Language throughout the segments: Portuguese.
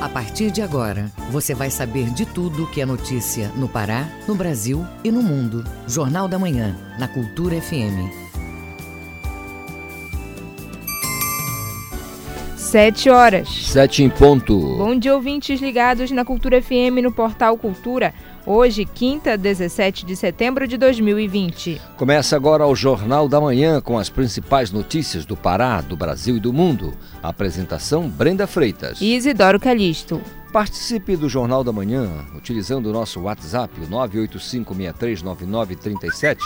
A partir de agora, você vai saber de tudo que é notícia no Pará, no Brasil e no mundo. Jornal da Manhã, na Cultura FM. Sete horas. Sete em ponto. Bom dia, ouvintes ligados na Cultura FM no portal Cultura. Hoje, quinta, 17 de setembro de 2020. Começa agora o Jornal da Manhã com as principais notícias do Pará, do Brasil e do mundo. Apresentação Brenda Freitas. E Isidoro Calixto. Participe do Jornal da Manhã utilizando o nosso WhatsApp, o 985639937.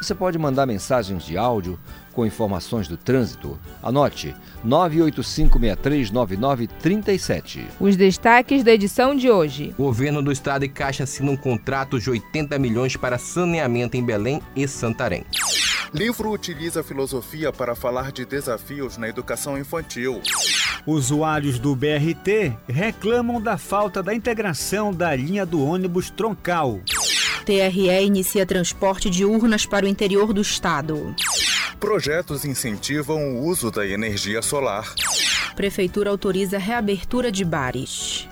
Você pode mandar mensagens de áudio com informações do trânsito. Anote 985639937. Os destaques da edição de hoje. Governo do Estado e Caixa assinam contratos de 80 milhões para saneamento em Belém e Santarém. Livro utiliza filosofia para falar de desafios na educação infantil. Usuários do BRT reclamam da falta da integração da linha do ônibus troncal. TRE inicia transporte de urnas para o interior do estado. Projetos incentivam o uso da energia solar. Prefeitura autoriza reabertura de bares.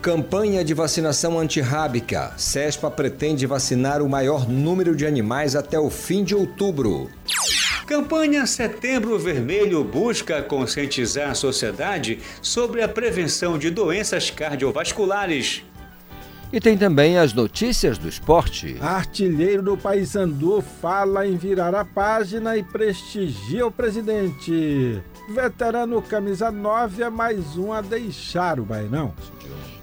Campanha de vacinação antirrábica. CESPA pretende vacinar o maior número de animais até o fim de outubro. Campanha Setembro Vermelho busca conscientizar a sociedade sobre a prevenção de doenças cardiovasculares. E tem também as notícias do esporte. Artilheiro do Paysandu fala em virar a página e prestigia o presidente. Veterano camisa 9 é mais um a deixar o Bainão.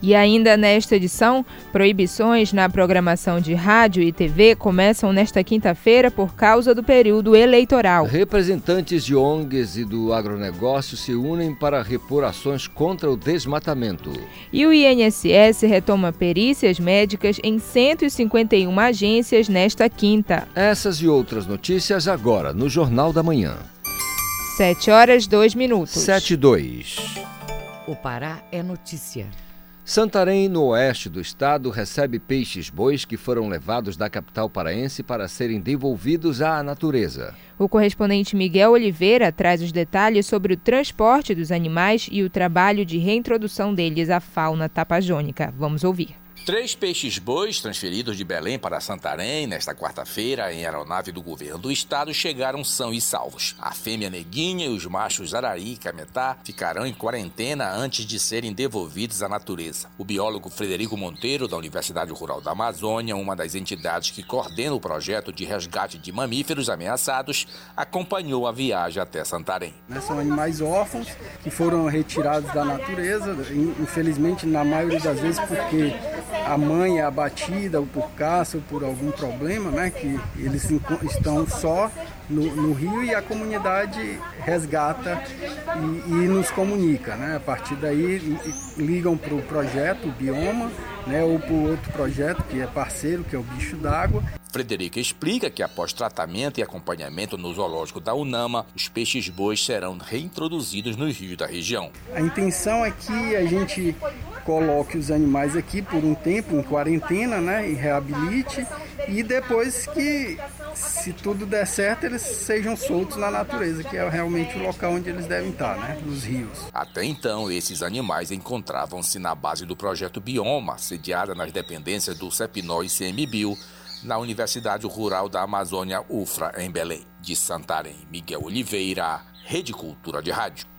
E ainda nesta edição, proibições na programação de rádio e TV começam nesta quinta-feira por causa do período eleitoral. Representantes de ONGs e do agronegócio se unem para repor ações contra o desmatamento. E o INSS retoma perícias médicas em 151 agências nesta quinta. Essas e outras notícias agora no Jornal da Manhã. 7 horas 2 minutos. 7 e 2. O Pará é notícia. Santarém, no oeste do estado, recebe peixes-bois que foram levados da capital paraense para serem devolvidos à natureza. O correspondente Miguel Oliveira traz os detalhes sobre o transporte dos animais e o trabalho de reintrodução deles à fauna tapajônica. Vamos ouvir. Três peixes-bois transferidos de Belém para Santarém nesta quarta-feira em aeronave do governo do estado chegaram são e salvos. A fêmea neguinha e os machos arari e cametá ficarão em quarentena antes de serem devolvidos à natureza. O biólogo Frederico Monteiro, da Universidade Rural da Amazônia, uma das entidades que coordena o projeto de resgate de mamíferos ameaçados, acompanhou a viagem até Santarém. São animais órfãos que foram retirados da natureza, infelizmente na maioria das vezes porque a mãe é abatida ou por caça ou por algum problema, né? Que eles estão só no, no rio e a comunidade resgata e, e, nos comunica, né? A partir daí ligam para o projeto o Bioma, né? Ou para outro projeto que é parceiro, que é o Bicho d'Água. Frederica explica que após tratamento e acompanhamento no zoológico da Unama, os peixes bois serão reintroduzidos nos rios da região. A intenção é que a gente coloque os animais aqui por um tempo em quarentena, né, e reabilite e depois que se tudo der certo, eles sejam soltos na natureza, que é realmente o local onde eles devem estar, né? Nos rios. Até então, esses animais encontravam-se na base do projeto Bioma, sediada nas dependências do CEPNO e CMBio, na Universidade Rural da Amazônia UFRA, em Belém. De Santarém, Miguel Oliveira, Rede Cultura de Rádio.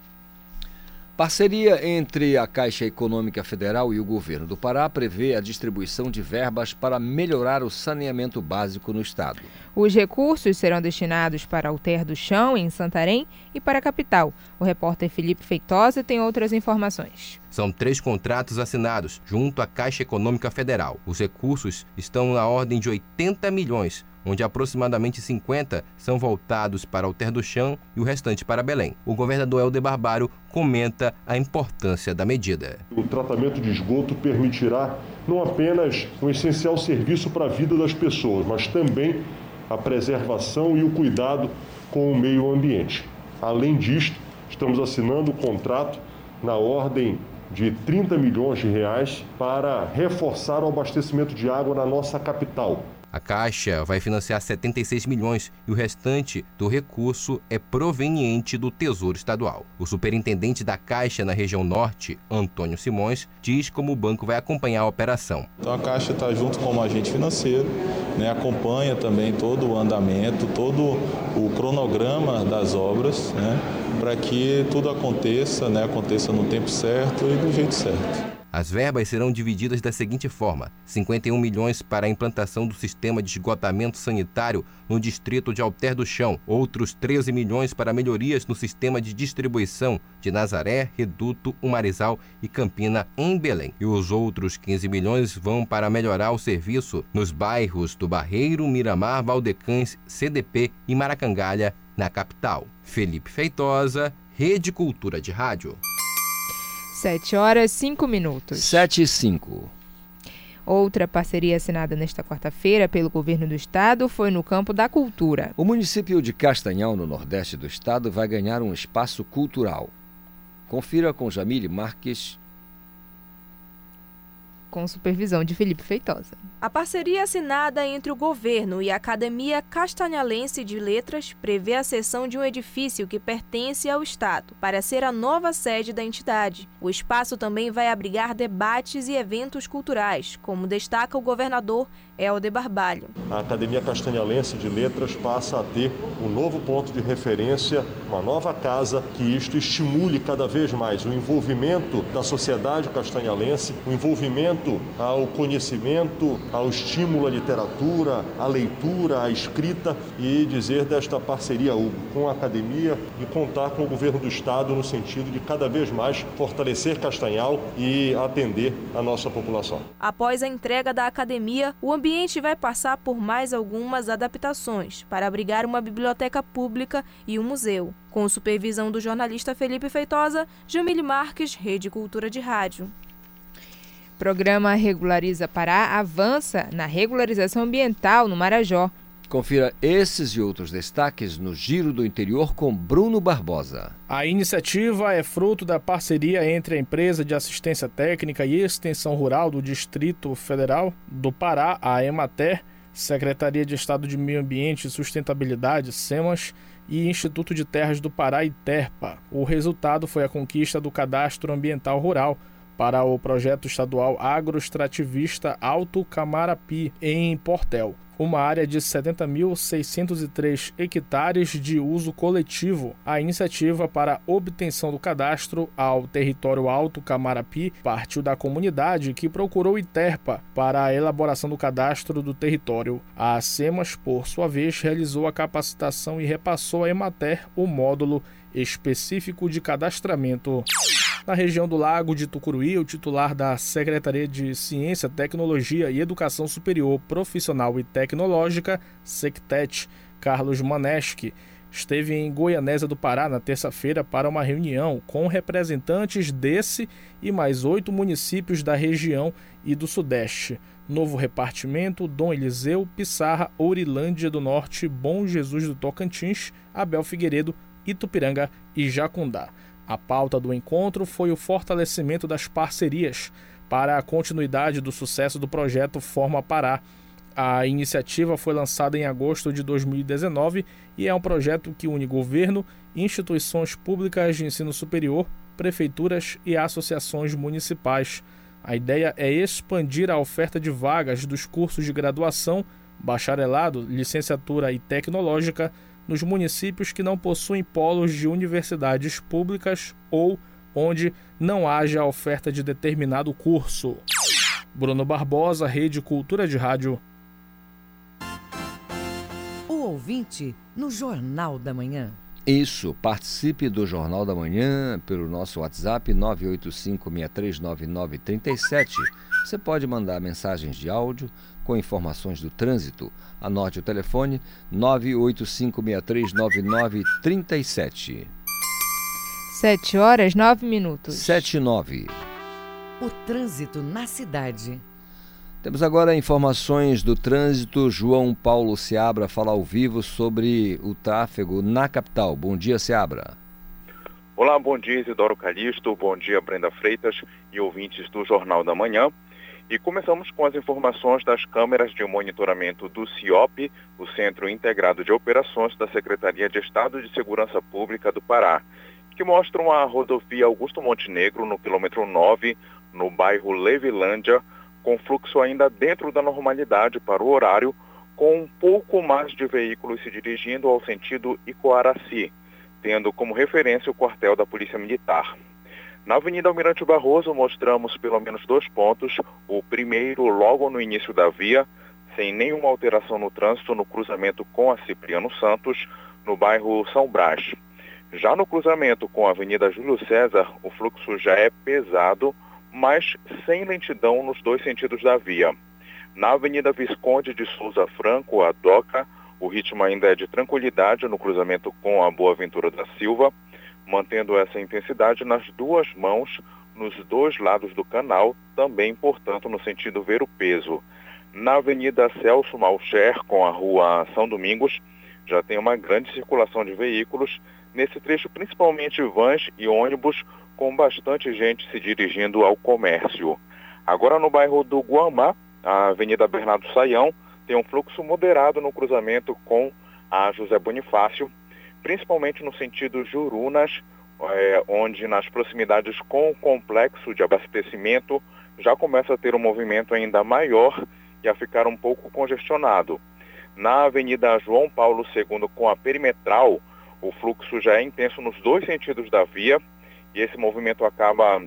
Parceria entre a Caixa Econômica Federal e o governo do Pará prevê a distribuição de verbas para melhorar o saneamento básico no estado. Os recursos serão destinados para Alter do Chão, em Santarém, e para a capital. O repórter Felipe Feitosa tem outras informações. São três contratos assinados junto à Caixa Econômica Federal. Os recursos estão na ordem de 80 milhões onde aproximadamente 50 são voltados para Alter do Chão e o restante para Belém. O governador Helder Barbário comenta a importância da medida. O tratamento de esgoto permitirá não apenas um essencial serviço para a vida das pessoas, mas também a preservação e o cuidado com o meio ambiente. Além disto, estamos assinando um contrato na ordem de 30 milhões de reais para reforçar o abastecimento de água na nossa capital, A Caixa vai financiar 76 milhões e o restante do recurso é proveniente do Tesouro Estadual. O superintendente da Caixa na região norte, Antônio Simões, diz como o banco vai acompanhar a operação. Então a Caixa está junto como agente financeiro, né, acompanha também todo o andamento, todo o cronograma das obras, né, para que tudo aconteça, né, aconteça no tempo certo e do jeito certo. As verbas serão divididas da seguinte forma: 51 milhões para a implantação do sistema de esgotamento sanitário no distrito de Alter do Chão, outros 13 milhões para melhorias no sistema de distribuição de Nazaré, Reduto, Umarizal e Campina em Belém. E os outros 15 milhões vão para melhorar o serviço nos bairros do Barreiro, Miramar, Valdecães, CDP e Maracangalha, na capital. Felipe Feitosa, Rede Cultura de Rádio. 7 horas 5 minutos. 7 e 5. Outra parceria assinada nesta quarta-feira pelo governo do estado foi no campo da cultura. O município de Castanhal, no nordeste do estado, vai ganhar um espaço cultural. Confira com Jamile Marques com supervisão de Felipe Feitosa. A parceria assinada entre o governo e a Academia Castanhalense de Letras prevê a cessão de um edifício que pertence ao Estado para ser a nova sede da entidade. O espaço também vai abrigar debates e eventos culturais, como destaca o governador Helder Barbalho. A Academia Castanhalense de Letras passa a ter um novo ponto de referência, uma nova casa, que isto estimule cada vez mais o envolvimento da sociedade castanhalense, o envolvimento ao conhecimento, ao estímulo à literatura, à leitura, à escrita e dizer desta parceria com a academia e contar com o governo do estado no sentido de cada vez mais fortalecer Castanhal e atender a nossa população. Após a entrega da academia, o ambiente ambiente vai passar por mais algumas adaptações para abrigar uma biblioteca pública e um museu. Com supervisão do jornalista Felipe Feitosa, Jamile Marques, Rede Cultura de Rádio. Programa Regulariza Pará avança na regularização ambiental no Marajó. Confira esses e outros destaques no Giro do Interior com Bruno Barbosa. A iniciativa é fruto da parceria entre a Empresa de Assistência Técnica e Extensão Rural do Distrito Federal do Pará, a Emater, Secretaria de Estado de Meio Ambiente e Sustentabilidade, SEMAS, e Instituto de Terras do Pará, ITERPA. O resultado foi a conquista do Cadastro Ambiental Rural para o projeto estadual agroextrativista Alto Camarapi, em Portel uma área de 70.603 hectares de uso coletivo. A iniciativa para obtenção do cadastro ao território Alto Camarapi partiu da comunidade que procurou Iterpa para a elaboração do cadastro do território. A SEMAS, por sua vez, realizou a capacitação e repassou à Emater o módulo específico de cadastramento. Na região do Lago de Tucuruí, o titular da Secretaria de Ciência, Tecnologia e Educação Superior Profissional e Tecnológica, SECTET, Carlos Maneschi, esteve em Goianésia do Pará na terça-feira para uma reunião com representantes desse e mais oito municípios da região e do Sudeste. Novo Repartimento, Dom Eliseu, Pissarra, Ourilândia do Norte, Bom Jesus do Tocantins, Abel Figueiredo, Itupiranga e Jacundá. A pauta do encontro foi o fortalecimento das parcerias para a continuidade do sucesso do projeto Forma Pará. A iniciativa foi lançada em agosto de 2019 e é um projeto que une governo, instituições públicas de ensino superior, prefeituras e associações municipais. A ideia é expandir a oferta de vagas dos cursos de graduação, bacharelado, licenciatura e tecnológica nos municípios que não possuem polos de universidades públicas ou onde não haja oferta de determinado curso. Bruno Barbosa, Rede Cultura de Rádio. O ouvinte no Jornal da Manhã. Isso, participe do Jornal da Manhã pelo nosso WhatsApp 985639937. Você pode mandar mensagens de áudio com informações do trânsito. Anote o telefone 985639937. 7 horas 9 minutos. 7 e 9. O trânsito na cidade. Temos agora informações do trânsito. João Paulo Seabra fala ao vivo sobre o tráfego na capital. Bom dia, Seabra. Olá, bom dia, Isidoro Calixto. Bom dia, Brenda Freitas e ouvintes do Jornal da Manhã. E começamos com as informações das câmeras de monitoramento do CIOP, o Centro Integrado de Operações da Secretaria de Estado de Segurança Pública do Pará, que mostram a rodovia Augusto Montenegro no quilômetro 9, no bairro Levilândia, com fluxo ainda dentro da normalidade para o horário, com um pouco mais de veículos se dirigindo ao sentido Icoaraci, tendo como referência o quartel da Polícia Militar. Na Avenida Almirante Barroso, mostramos pelo menos dois pontos. O primeiro, logo no início da via, sem nenhuma alteração no trânsito, no cruzamento com a Cipriano Santos, no bairro São Brás. Já no cruzamento com a Avenida Júlio César, o fluxo já é pesado, mas sem lentidão nos dois sentidos da via. Na Avenida Visconde de Souza Franco, a DOCA, o ritmo ainda é de tranquilidade no cruzamento com a Boa Ventura da Silva mantendo essa intensidade nas duas mãos, nos dois lados do canal, também, portanto, no sentido ver o peso. Na Avenida Celso Malcher, com a Rua São Domingos, já tem uma grande circulação de veículos, nesse trecho principalmente vans e ônibus, com bastante gente se dirigindo ao comércio. Agora no bairro do Guamá, a Avenida Bernardo Saião tem um fluxo moderado no cruzamento com a José Bonifácio, principalmente no sentido Jurunas, é, onde nas proximidades com o complexo de abastecimento já começa a ter um movimento ainda maior e a ficar um pouco congestionado. Na Avenida João Paulo II com a perimetral, o fluxo já é intenso nos dois sentidos da via e esse movimento acaba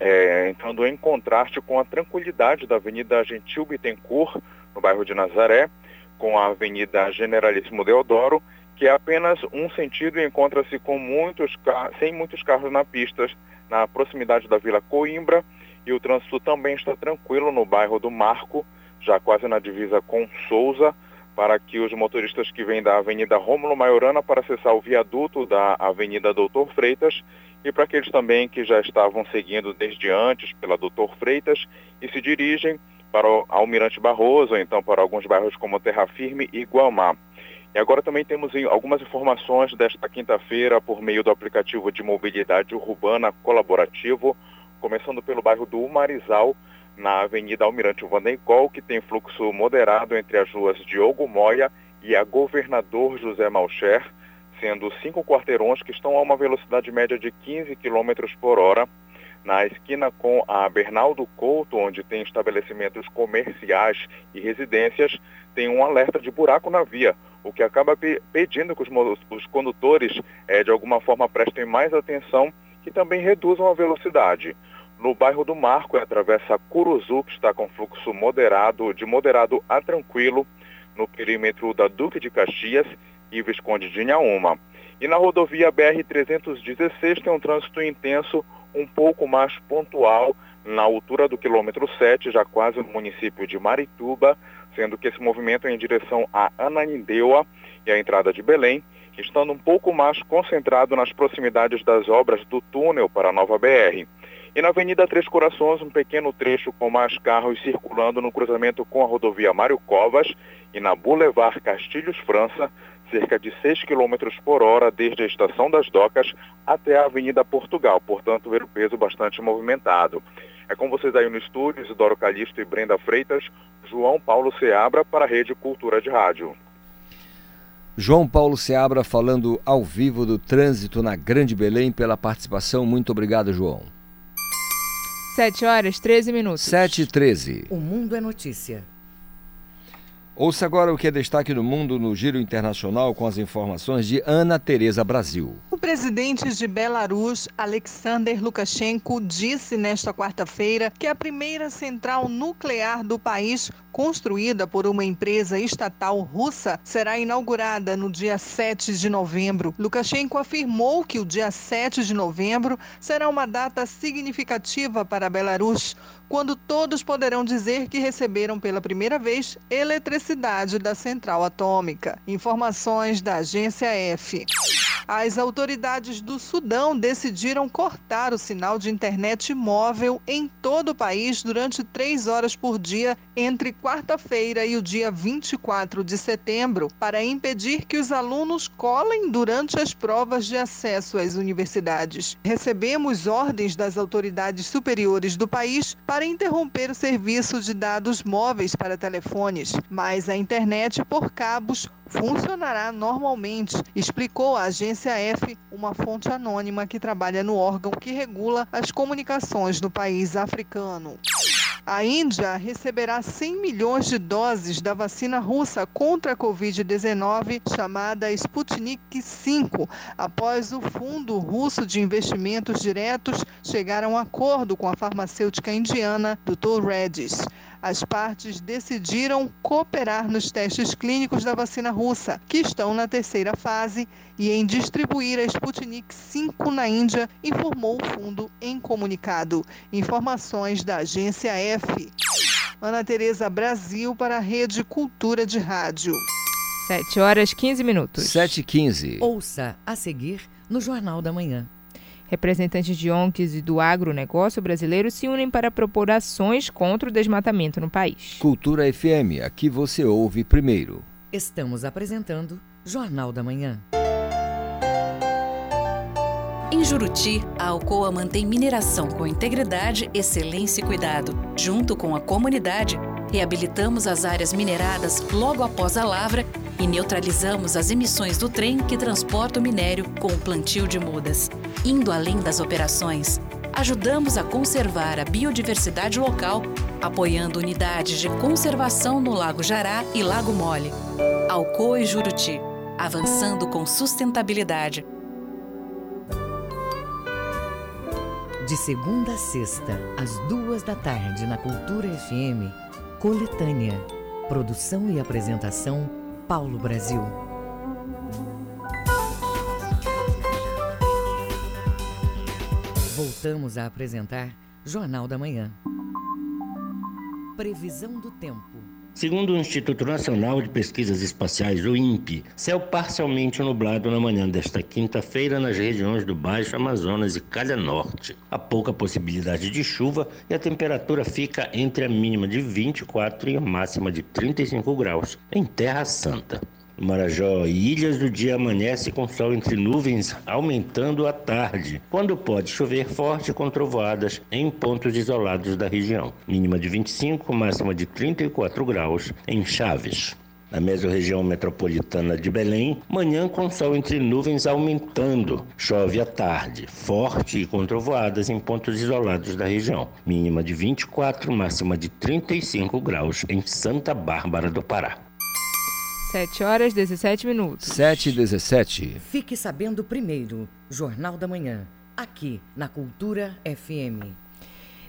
é, entrando em contraste com a tranquilidade da Avenida Gentil Bittencourt, no bairro de Nazaré, com a Avenida Generalíssimo Deodoro que é apenas um sentido e encontra-se com muitos sem muitos carros na pista, na proximidade da Vila Coimbra, e o trânsito também está tranquilo no bairro do Marco, já quase na divisa com Souza, para que os motoristas que vêm da Avenida Rômulo Maiorana para acessar o viaduto da Avenida Doutor Freitas e para aqueles também que já estavam seguindo desde antes pela Doutor Freitas e se dirigem para o Almirante Barroso, ou então para alguns bairros como Terra Firme e Guamá. E agora também temos algumas informações desta quinta-feira por meio do aplicativo de mobilidade urbana colaborativo, começando pelo bairro do Umarizal, na Avenida Almirante Vandencol, que tem fluxo moderado entre as ruas Diogo Moya e a Governador José Malcher, sendo cinco quarteirões que estão a uma velocidade média de 15 km por hora. Na esquina com a Bernaldo Couto, onde tem estabelecimentos comerciais e residências, tem um alerta de buraco na via, o que acaba pedindo que os, os condutores, é, de alguma forma, prestem mais atenção e também reduzam a velocidade. No bairro do Marco, é atravessa Curuzu, que está com fluxo moderado, de moderado a tranquilo, no perímetro da Duque de Caxias e Visconde de Inhaúma. E na rodovia BR-316 tem um trânsito intenso, um pouco mais pontual, na altura do quilômetro 7, já quase no município de Marituba, sendo que esse movimento é em direção a Ananindeua e a entrada de Belém, estando um pouco mais concentrado nas proximidades das obras do túnel para a nova BR. E na Avenida Três Corações, um pequeno trecho com mais carros circulando no cruzamento com a rodovia Mário Covas e na Boulevard Castilhos França, cerca de 6 km por hora desde a estação das docas até a Avenida Portugal, portanto, ver o peso bastante movimentado. É com vocês aí no estúdio, Isidoro Calixto e Brenda Freitas, João Paulo Seabra para a Rede Cultura de Rádio. João Paulo Seabra falando ao vivo do trânsito na Grande Belém pela participação. Muito obrigado, João. 7 horas 13 minutos. 7 e 13. O Mundo é Notícia. Ouça agora o que é destaque no mundo no Giro Internacional com as informações de Ana Tereza Brasil. O presidente de Belarus, Alexander Lukashenko, disse nesta quarta-feira que a primeira central nuclear do país, construída por uma empresa estatal russa, será inaugurada no dia 7 de novembro. Lukashenko afirmou que o dia 7 de novembro será uma data significativa para Belarus quando todos poderão dizer que receberam pela primeira vez eletricidade da central atômica. Informações da agência F. As autoridades do Sudão decidiram cortar o sinal de internet móvel em todo o país durante três horas por dia entre quarta-feira e o dia 24 de setembro, para impedir que os alunos colem durante as provas de acesso às universidades. Recebemos ordens das autoridades superiores do país para interromper o serviço de dados móveis para telefones, mas a internet por cabos funcionará normalmente, explicou a agência F, uma fonte anônima que trabalha no órgão que regula as comunicações no país africano. A Índia receberá 100 milhões de doses da vacina russa contra a Covid-19, chamada Sputnik V, após o Fundo Russo de Investimentos Diretos chegar a um acordo com a farmacêutica indiana Dr. Reddy's as partes decidiram cooperar nos testes clínicos da vacina russa, que estão na terceira fase, e em distribuir a Sputnik V na Índia, informou o fundo em comunicado. Informações da agência F. Ana Tereza Brasil para a Rede Cultura de Rádio. 7 horas 15 minutos. 7 e 15. Ouça a seguir no Jornal da Manhã. Representantes de ONGs e do agronegócio brasileiro se unem para propor ações contra o desmatamento no país. Cultura FM, aqui você ouve primeiro. Estamos apresentando Jornal da Manhã. Em Juruti, a Alcoa mantém mineração com integridade, excelência e cuidado. Junto com a comunidade, reabilitamos as áreas mineradas logo após a lavra e neutralizamos as emissões do trem que transporta o minério com o plantio de mudas. Indo além das operações, ajudamos a conservar a biodiversidade local, apoiando unidades de conservação no Lago Jará e Lago Mole. Alcoa e Juruti, avançando com sustentabilidade. De segunda a sexta, às duas da tarde, na Cultura FM, Coletânea. Produção e apresentação Paulo Brasil. Voltamos a apresentar Jornal da Manhã. Previsão do tempo. Segundo o Instituto Nacional de Pesquisas Espaciais, o INPE, céu parcialmente nublado na manhã desta quinta-feira nas regiões do Baixo Amazonas e Calha Norte. Há pouca possibilidade de chuva e a temperatura fica entre a mínima de 24 e a máxima de 35 graus em Terra Santa. Marajó Ilhas do Dia amanhece com sol entre nuvens, aumentando à tarde, quando pode chover forte com trovoadas em pontos isolados da região. Mínima de 25, máxima de 34 graus em Chaves. Na mesorregião metropolitana de Belém, manhã com sol entre nuvens aumentando. Chove à tarde, forte e com trovoadas em pontos isolados da região. Mínima de 24, máxima de 35 graus em Santa Bárbara do Pará. 7 horas 17 minutos. 7 e 17. Fique sabendo primeiro, Jornal da Manhã, aqui na Cultura FM.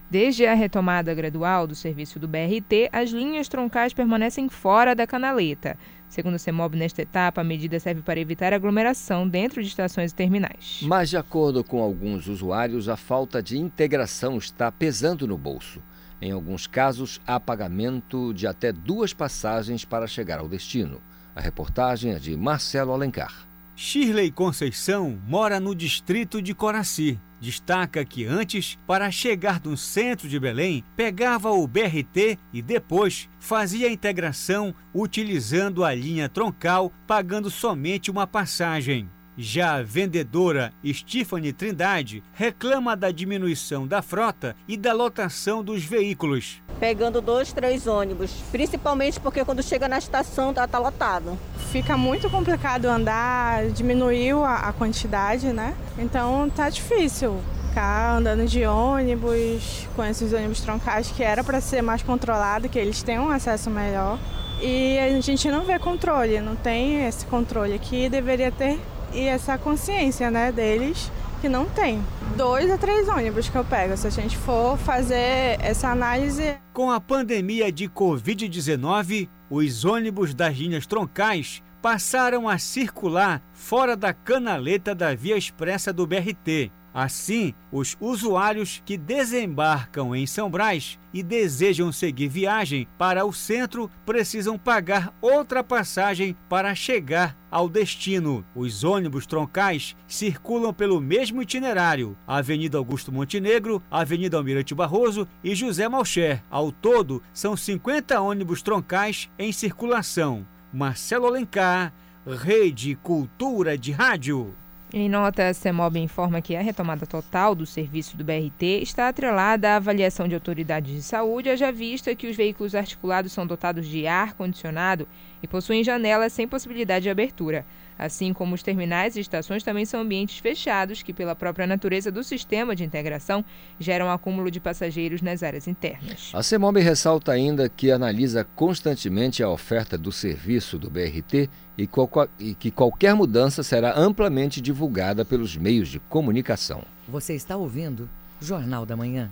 Desde a retomada gradual do serviço do BRT, as linhas troncais permanecem fora da canaleta. Segundo o CEMOB, nesta etapa, a medida serve para evitar aglomeração dentro de estações e terminais. Mas, de acordo com alguns usuários, a falta de integração está pesando no bolso. Em alguns casos, há pagamento de até duas passagens para chegar ao destino. A reportagem é de Marcelo Alencar. Shirley Conceição mora no distrito de Coraci. Destaca que antes, para chegar no centro de Belém, pegava o BRT e depois fazia a integração utilizando a linha troncal, pagando somente uma passagem. Já a vendedora Stephanie Trindade reclama da diminuição da frota e da lotação dos veículos. Pegando dois, três ônibus, principalmente porque quando chega na estação tá, tá lotado. Fica muito complicado andar, diminuiu a, a quantidade, né? Então tá difícil ficar andando de ônibus, com esses ônibus troncais que era para ser mais controlado, que eles têm um acesso melhor. E a gente não vê controle, não tem esse controle aqui, deveria ter e essa consciência né, deles que não tem. Dois a três ônibus que eu pego, se a gente for fazer essa análise. Com a pandemia de Covid-19, os ônibus das linhas troncais passaram a circular fora da canaleta da via expressa do BRT. Assim, os usuários que desembarcam em São Brás e desejam seguir viagem para o centro precisam pagar outra passagem para chegar ao destino. Os ônibus troncais circulam pelo mesmo itinerário: Avenida Augusto Montenegro, Avenida Almirante Barroso e José Malcher. Ao todo, são 50 ônibus troncais em circulação. Marcelo Alencar, Rede Cultura de Rádio. Em nota, a CEMOB informa que a retomada total do serviço do BRT está atrelada à avaliação de autoridades de saúde, haja vista que os veículos articulados são dotados de ar-condicionado e possuem janelas sem possibilidade de abertura. Assim como os terminais e estações também são ambientes fechados que, pela própria natureza do sistema de integração, geram acúmulo de passageiros nas áreas internas. A CEMOB ressalta ainda que analisa constantemente a oferta do serviço do BRT e, e que qualquer mudança será amplamente divulgada pelos meios de comunicação. Você está ouvindo Jornal da Manhã.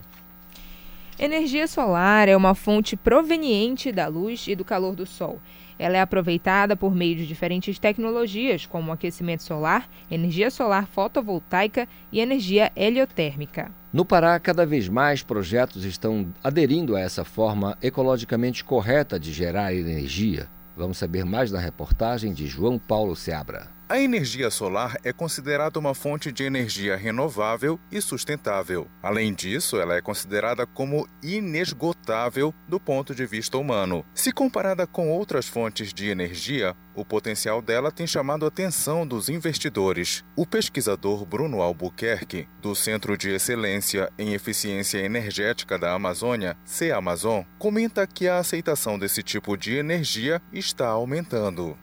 Energia solar é uma fonte proveniente da luz e do calor do sol. Ela é aproveitada por meio de diferentes tecnologias, como aquecimento solar, energia solar fotovoltaica e energia heliotérmica. No Pará, cada vez mais projetos estão aderindo a essa forma ecologicamente correta de gerar energia. Vamos saber mais na reportagem de João Paulo Seabra. A energia solar é considerada uma fonte de energia renovável e sustentável. Além disso, ela é considerada como inesgotável do ponto de vista humano. Se comparada com outras fontes de energia, o potencial dela tem chamado a atenção dos investidores. O pesquisador Bruno Albuquerque, do Centro de Excelência em Eficiência Energética da Amazônia, CEAmazon, comenta que a aceitação desse tipo de energia está aumentando.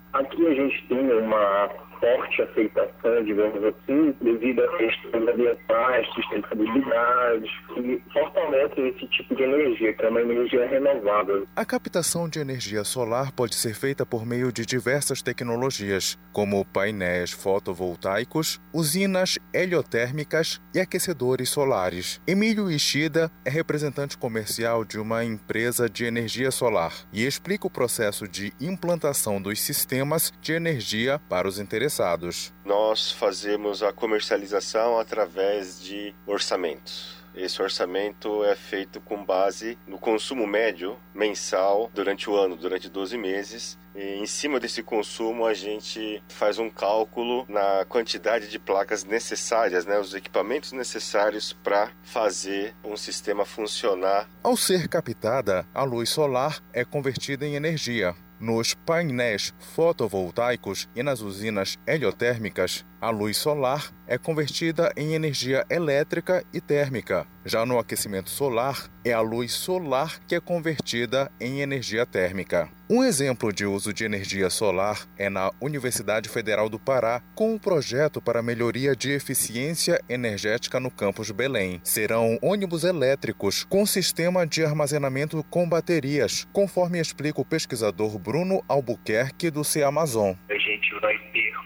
Uma forte aceitação, digamos assim, devido a questões ambientais, sustentabilidade, que fortalecem esse tipo de energia, que é uma energia renovável. A captação de energia solar pode ser feita por meio de diversas tecnologias, como painéis fotovoltaicos, usinas heliotérmicas e aquecedores solares. Emílio Ishida é representante comercial de uma empresa de energia solar e explica o processo de implantação dos sistemas de energia para os interessados Nós fazemos a comercialização através de orçamentos. Esse orçamento é feito com base no consumo médio mensal durante o ano, durante 12 meses. E em cima desse consumo, a gente faz um cálculo na quantidade de placas necessárias, né, os equipamentos necessários para fazer um sistema funcionar. Ao ser captada, a luz solar é convertida em energia. Nos painéis fotovoltaicos e nas usinas heliotérmicas, a luz solar é convertida em energia elétrica e térmica. Já no aquecimento solar, é a luz solar que é convertida em energia térmica. Um exemplo de uso de energia solar é na Universidade Federal do Pará, com um projeto para melhoria de eficiência energética no campus Belém. Serão ônibus elétricos com sistema de armazenamento com baterias, conforme explica o pesquisador Bruno Albuquerque do CEAmazon. A gente vai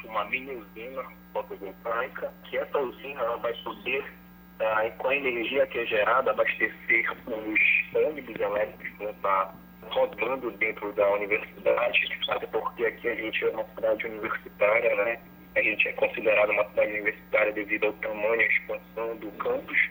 uma mini usina fotovoltaica, que essa usina ela vai poder ah, com a energia que é gerada, abastecer os ônibus elétricos que vão estar rodando dentro da universidade, até porque aqui a gente é uma cidade universitária, né? A gente é considerado uma cidade universitária devido ao tamanho e à expansão do campus.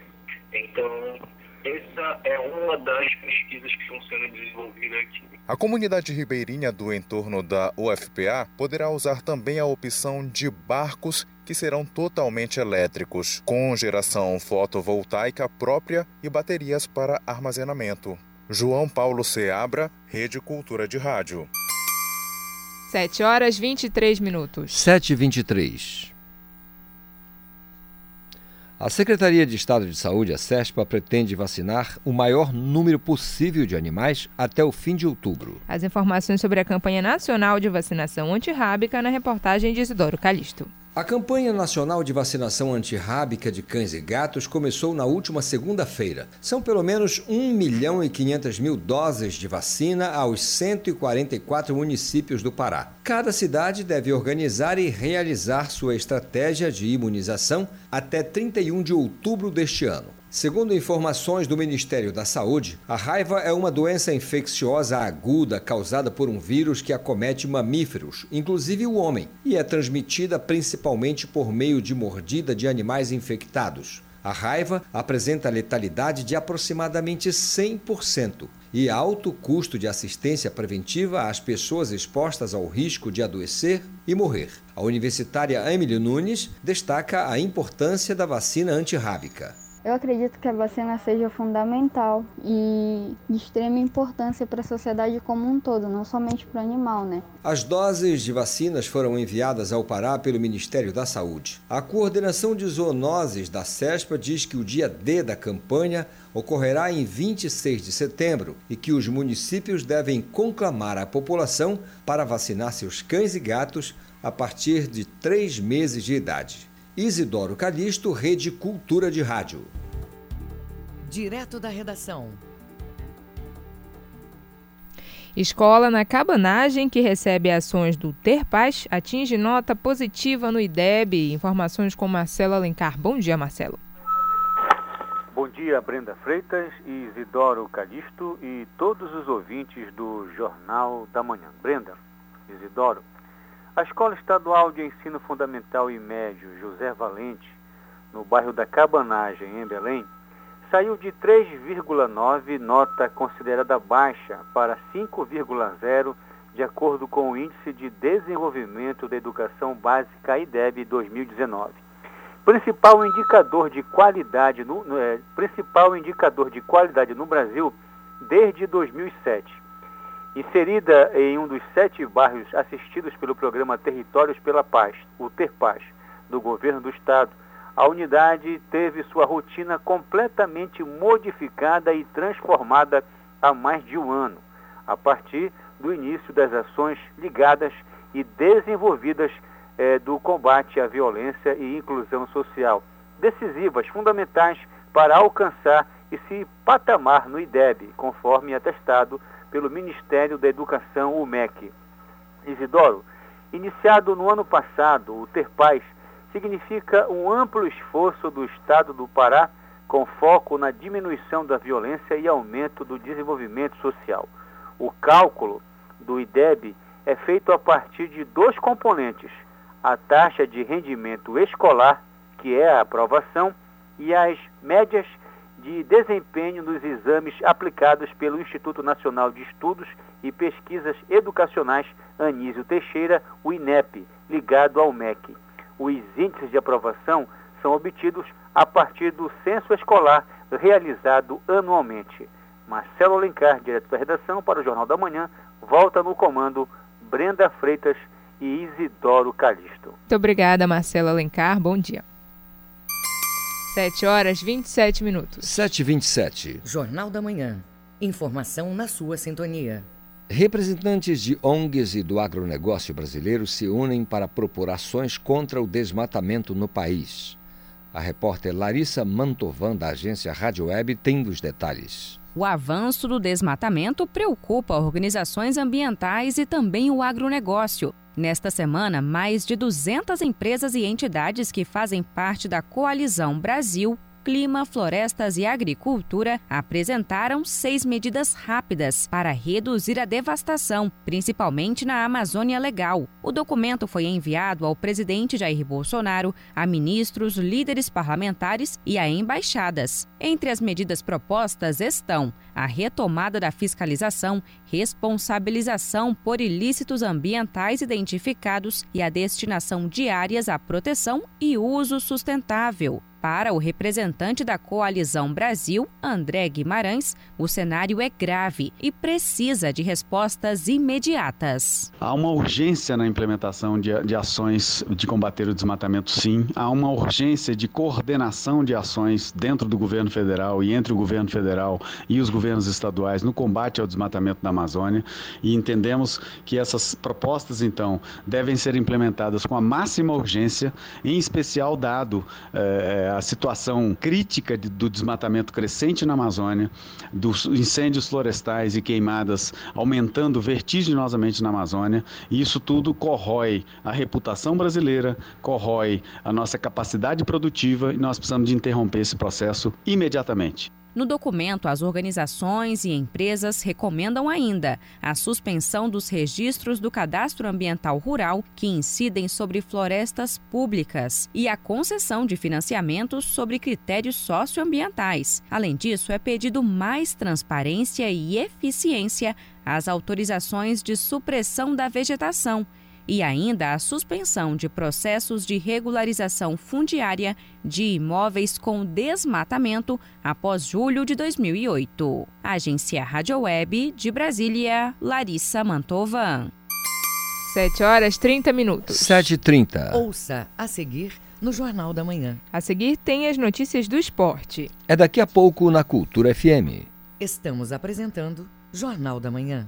Então, essa é uma das pesquisas que estão sendo desenvolvidas aqui. A comunidade ribeirinha do entorno da UFPA poderá usar também a opção de barcos que serão totalmente elétricos, com geração fotovoltaica própria e baterias para armazenamento. João Paulo Seabra, Rede Cultura de Rádio. 7 horas 23 minutos. 7 e 23 a Secretaria de Estado de Saúde, a SESPA, pretende vacinar o maior número possível de animais até o fim de outubro. As informações sobre a campanha nacional de vacinação antirrábica na reportagem de Isidoro Calixto. A campanha nacional de vacinação antirrábica de cães e gatos começou na última segunda-feira. São pelo menos 1 milhão e 500 mil doses de vacina aos 144 municípios do Pará. Cada cidade deve organizar e realizar sua estratégia de imunização até 31 de outubro deste ano. Segundo informações do Ministério da Saúde, a raiva é uma doença infecciosa aguda causada por um vírus que acomete mamíferos, inclusive o homem, e é transmitida principalmente por meio de mordida de animais infectados. A raiva apresenta letalidade de aproximadamente 100% e alto custo de assistência preventiva às pessoas expostas ao risco de adoecer e morrer. A universitária Emily Nunes destaca a importância da vacina antirrábica. Eu acredito que a vacina seja fundamental e de extrema importância para a sociedade como um todo, não somente para o animal, né? As doses de vacinas foram enviadas ao Pará pelo Ministério da Saúde. A coordenação de zoonoses da CESPA diz que o dia D da campanha ocorrerá em 26 de setembro e que os municípios devem conclamar a população para vacinar seus cães e gatos a partir de três meses de idade. Isidoro Calixto, Rede Cultura de Rádio. Direto da redação. Escola na Cabanagem, que recebe ações do Ter Paz, atinge nota positiva no IDEB. Informações com Marcelo Alencar. Bom dia, Marcelo. Bom dia, Brenda Freitas, Isidoro Calixto e todos os ouvintes do Jornal da Manhã. Brenda, Isidoro, a Escola Estadual de Ensino Fundamental e Médio José Valente, no bairro da Cabanagem, em Belém, saiu de 3,9, nota considerada baixa, para 5,0, de acordo com o Índice de Desenvolvimento da Educação Básica IDEB 2019. Principal indicador de qualidade no, é, principal indicador de qualidade no Brasil desde 2007. Inserida em um dos sete bairros assistidos pelo programa Territórios pela Paz, o TERPAZ, do governo do estado, a unidade teve sua rotina completamente modificada e transformada há mais de um ano, a partir do início das ações ligadas e desenvolvidas eh, do combate à violência e inclusão social, decisivas, fundamentais para alcançar esse patamar no IDEB, conforme atestado pelo Ministério da Educação, o MEC. Isidoro, iniciado no ano passado, o Ter Paz significa um amplo esforço do Estado do Pará com foco na diminuição da violência e aumento do desenvolvimento social. O cálculo do IDEB é feito a partir de dois componentes: a taxa de rendimento escolar, que é a aprovação, e as médias de desempenho nos exames aplicados pelo Instituto Nacional de Estudos e Pesquisas Educacionais Anísio Teixeira, o INEP, ligado ao MEC. Os índices de aprovação são obtidos a partir do censo escolar realizado anualmente. Marcelo Alencar, direto da redação para o Jornal da Manhã, volta no comando Brenda Freitas e Isidoro Calixto. Muito obrigada, Marcelo Alencar. Bom dia. 7 horas 27 minutos. 7 27 Jornal da Manhã. Informação na sua sintonia. Representantes de ONGs e do agronegócio brasileiro se unem para propor ações contra o desmatamento no país. A repórter Larissa Mantovan, da agência Rádio Web, tem os detalhes. O avanço do desmatamento preocupa organizações ambientais e também o agronegócio. Nesta semana, mais de 200 empresas e entidades que fazem parte da Coalizão Brasil Clima, Florestas e Agricultura apresentaram seis medidas rápidas para reduzir a devastação, principalmente na Amazônia Legal. O documento foi enviado ao presidente Jair Bolsonaro, a ministros, líderes parlamentares e a embaixadas. Entre as medidas propostas estão a retomada da fiscalização, responsabilização por ilícitos ambientais identificados e a destinação de áreas à proteção e uso sustentável. Para o representante da Coalizão Brasil, André Guimarães, o cenário é grave e precisa de respostas imediatas. Há uma urgência na implementação de, de ações de combater o desmatamento, sim. Há uma urgência de coordenação de ações dentro do governo federal e entre o governo federal e os governos estaduais no combate ao desmatamento na Amazônia. E entendemos que essas propostas, então, devem ser implementadas com a máxima urgência, em especial dado. Eh, a situação crítica de, do desmatamento crescente na Amazônia, dos incêndios florestais e queimadas aumentando vertiginosamente na Amazônia, e isso tudo corrói a reputação brasileira, corrói a nossa capacidade produtiva e nós precisamos de interromper esse processo imediatamente. No documento, as organizações e empresas recomendam ainda a suspensão dos registros do cadastro ambiental rural que incidem sobre florestas públicas e a concessão de financiamentos sobre critérios socioambientais. Além disso, é pedido mais transparência e eficiência às autorizações de supressão da vegetação e ainda a suspensão de processos de regularização fundiária de imóveis com desmatamento após julho de 2008. Agência Rádio Web de Brasília, Larissa Mantovan. 7 horas 30 minutos. 7h30. Ouça a seguir no Jornal da Manhã. A seguir tem as notícias do esporte. É daqui a pouco na Cultura FM. Estamos apresentando Jornal da Manhã.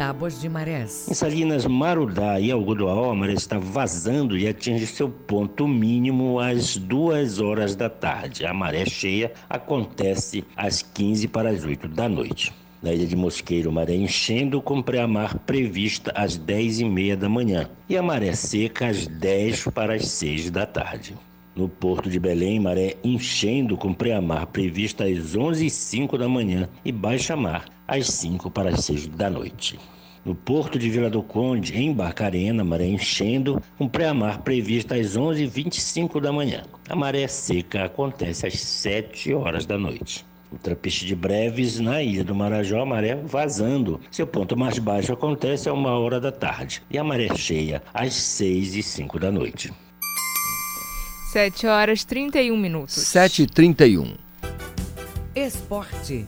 Tábuas de marés. Em Salinas Marudá e Algodoal, a maré está vazando e atinge seu ponto mínimo às duas horas da tarde. A maré cheia acontece às 15 para as 8 da noite. Na ilha de Mosqueiro, maré enchendo com pré-mar prevista às 10 e meia da manhã e a maré seca às 10 para as 6 da tarde. No Porto de Belém, maré enchendo com pré-mar prevista às 11 e 05 da manhã e baixa mar às 5 para as 6 da noite. No Porto de Vila do Conde, em Barcarena, maré enchendo, com pré-mar prevista às 11 e 25 da manhã. A maré seca acontece às 7 horas da noite. O trapiche de breves na ilha do Marajó, a maré vazando. Seu ponto mais baixo acontece a uma hora da tarde e a maré cheia às 6 e 5 da noite. 7 horas 31 minutos. 7h31. Esporte.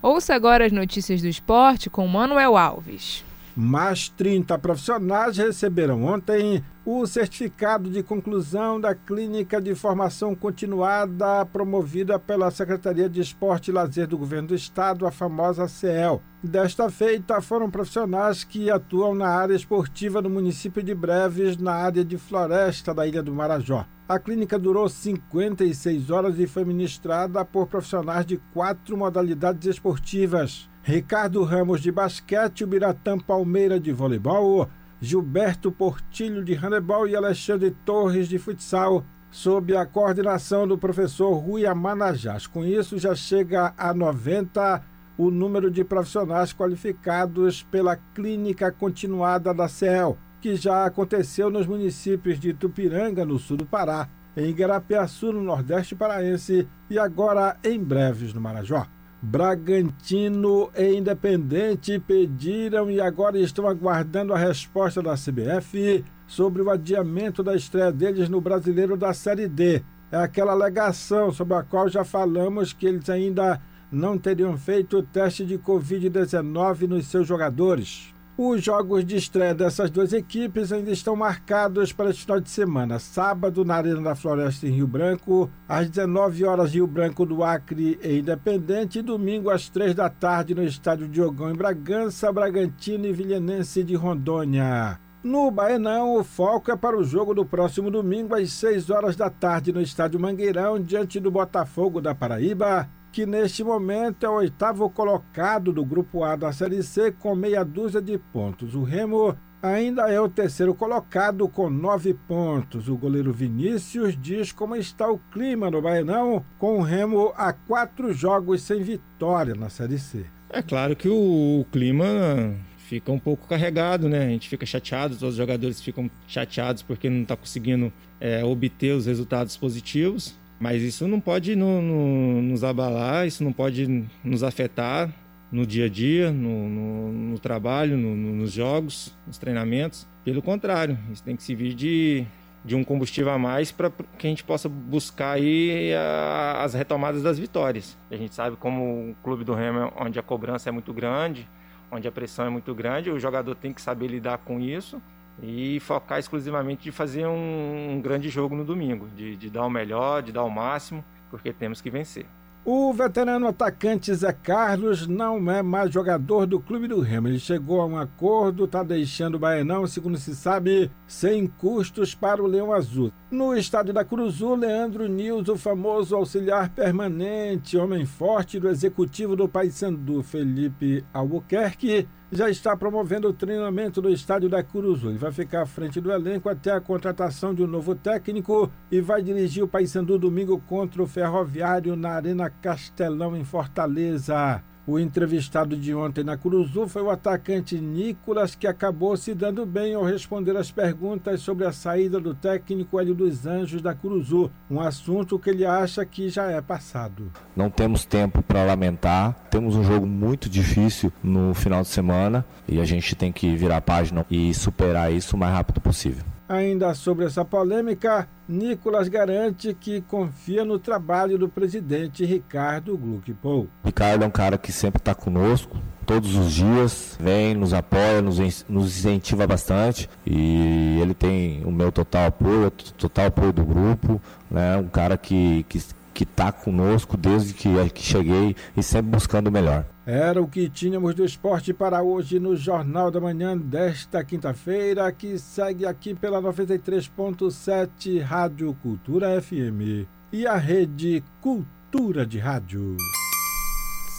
Ouça agora as notícias do esporte com Manuel Alves. Mais 30 profissionais receberam ontem o certificado de conclusão da Clínica de Formação Continuada promovida pela Secretaria de Esporte e Lazer do Governo do Estado, a famosa CEL. Desta feita, foram profissionais que atuam na área esportiva no município de Breves, na área de floresta da Ilha do Marajó. A clínica durou 56 horas e foi ministrada por profissionais de quatro modalidades esportivas. Ricardo Ramos de basquete, o Biratã Palmeira de voleibol, Gilberto Portilho de handebol e Alexandre Torres de futsal, sob a coordenação do professor Rui Amanajás. Com isso, já chega a 90 o número de profissionais qualificados pela Clínica Continuada da CEL, que já aconteceu nos municípios de Tupiranga, no sul do Pará, em Igarapiaçu, no Nordeste Paraense, e agora em Breves, no Marajó. Bragantino e Independente pediram e agora estão aguardando a resposta da CBF sobre o adiamento da estreia deles no Brasileiro da Série D. É aquela alegação sobre a qual já falamos que eles ainda não teriam feito o teste de Covid-19 nos seus jogadores. Os jogos de estreia dessas duas equipes ainda estão marcados para este final de semana. Sábado, na Arena da Floresta, em Rio Branco, às 19 horas, Rio Branco do Acre e Independente. E domingo, às 3 da tarde, no Estádio Diogão, em Bragança, Bragantino e Vilhenense de Rondônia. No Baenão, o foco é para o jogo do próximo domingo, às 6 horas da tarde, no Estádio Mangueirão, diante do Botafogo da Paraíba que neste momento é o oitavo colocado do Grupo A da Série C com meia dúzia de pontos. O Remo ainda é o terceiro colocado com nove pontos. O goleiro Vinícius diz como está o clima no Baianão, com o Remo a quatro jogos sem vitória na Série C. É claro que o, clima fica um pouco carregado, né? A gente fica chateado, os jogadores ficam chateados porque não está conseguindo é, obter os resultados positivos. Mas isso não pode no, no, nos abalar, isso não pode nos afetar no dia a dia, no, no trabalho, nos jogos, nos treinamentos. Pelo contrário, isso tem que servir de, de um combustível a mais para que a gente possa buscar aí a, as retomadas das vitórias. A gente sabe como o clube do Remo, onde a cobrança é muito grande, onde a pressão é muito grande, o jogador tem que saber lidar com isso e focar exclusivamente de fazer um, um grande jogo no domingo, de, de, dar o melhor, de dar o máximo porque temos que vencer. O veterano atacante Zé Carlos não é mais jogador do Clube do Remo. Ele chegou a um acordo, está deixando o Baianão, segundo se sabe, sem custos para o Leão Azul. No estádio da Cruzul, Leandro Nils, o famoso auxiliar permanente, homem forte do executivo do Paysandu, Felipe Albuquerque, já está promovendo o treinamento do estádio da Curuzu. Ele vai ficar à frente do elenco até a contratação de um novo técnico e vai dirigir o Paysandu domingo contra o Ferroviário na Arena Castelão, em Fortaleza. O entrevistado de ontem na Curuzu foi o atacante Nicolas, que acabou se dando bem ao responder às perguntas sobre a saída do técnico Hélio dos Anjos da Curuzu, um assunto que ele acha que já é passado. Não temos tempo para lamentar, temos um jogo muito difícil no final de semana e a gente tem que virar a página e superar isso o mais rápido possível. Ainda sobre essa polêmica, Nicolas garante que confia no trabalho do presidente Ricardo Gluckpol. Ricardo é um cara que sempre está conosco, todos os dias, vem, nos apoia, nos, nos incentiva bastante e ele tem o meu total apoio, o total apoio do grupo, né? um cara que, que, que está conosco desde que, que cheguei e sempre buscando o melhor. Era o que tínhamos do esporte para hoje no Jornal da Manhã desta quinta-feira, que segue aqui pela 93.7 Rádio Cultura FM e a Rede Cultura de Rádio.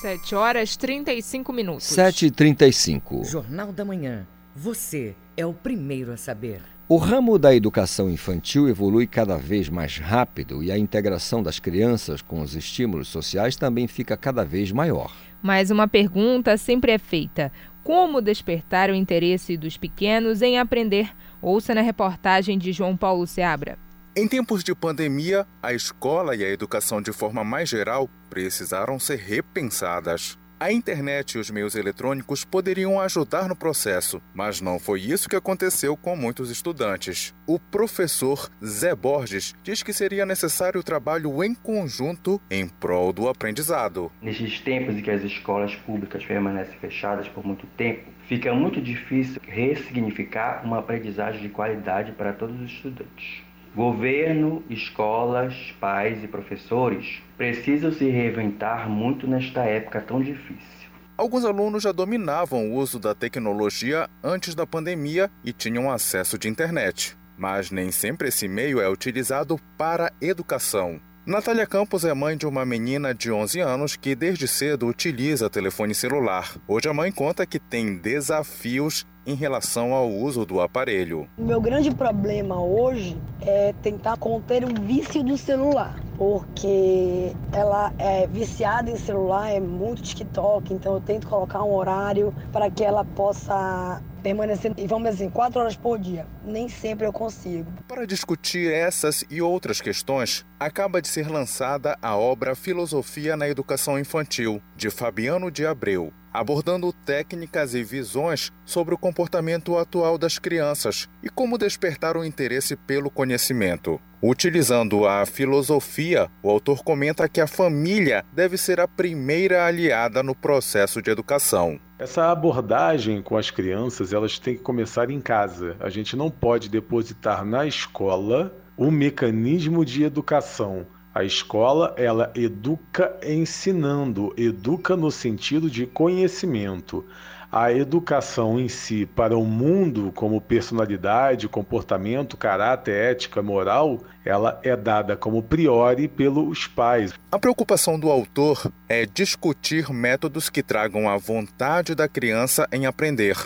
7 horas 35 minutos. 7 e 35 Jornal da Manhã. Você é o primeiro a saber. O ramo da educação infantil evolui cada vez mais rápido e a integração das crianças com os estímulos sociais também fica cada vez maior. Mas uma pergunta sempre é feita: como despertar o interesse dos pequenos em aprender? Ouça na reportagem de João Paulo Seabra. Em tempos de pandemia, a escola e a educação de forma mais geral precisaram ser repensadas. A internet e os meios eletrônicos poderiam ajudar no processo, mas não foi isso que aconteceu com muitos estudantes. O professor Zé Borges diz que seria necessário o trabalho em conjunto em prol do aprendizado. Nesses tempos em que as escolas públicas permanecem fechadas por muito tempo, fica muito difícil ressignificar uma aprendizagem de qualidade para todos os estudantes. Governo, escolas, pais e professores precisam se reinventar muito nesta época tão difícil. Alguns alunos já dominavam o uso da tecnologia antes da pandemia e tinham acesso de internet. Mas nem sempre esse meio é utilizado para educação. Natália Campos é mãe de uma menina de 11 anos que desde cedo utiliza telefone celular. Hoje a mãe conta que tem desafios em relação ao uso do aparelho. Meu grande problema hoje é tentar conter o vício do celular, porque ela é viciada em celular, é muito TikTok, então eu tento colocar um horário para que ela possa permanecer, e vamos assim, quatro horas por dia. Nem sempre eu consigo. Para discutir essas e outras questões, acaba de ser lançada a obra Filosofia na Educação Infantil, de Fabiano de Abreu, abordando técnicas e visões sobre o comportamento atual das crianças e como despertar o interesse pelo conhecimento. Utilizando a filosofia, o autor comenta que a família deve ser a primeira aliada no processo de educação. Essa abordagem com as crianças, elas têm que começar em casa. A gente não pode depositar na escola o mecanismo de educação. A escola, ela educa ensinando, educa no sentido de conhecimento. A educação em si para o mundo, como personalidade, comportamento, caráter, ética, moral, ela é dada como priori pelos pais. A preocupação do autor é discutir métodos que tragam a vontade da criança em aprender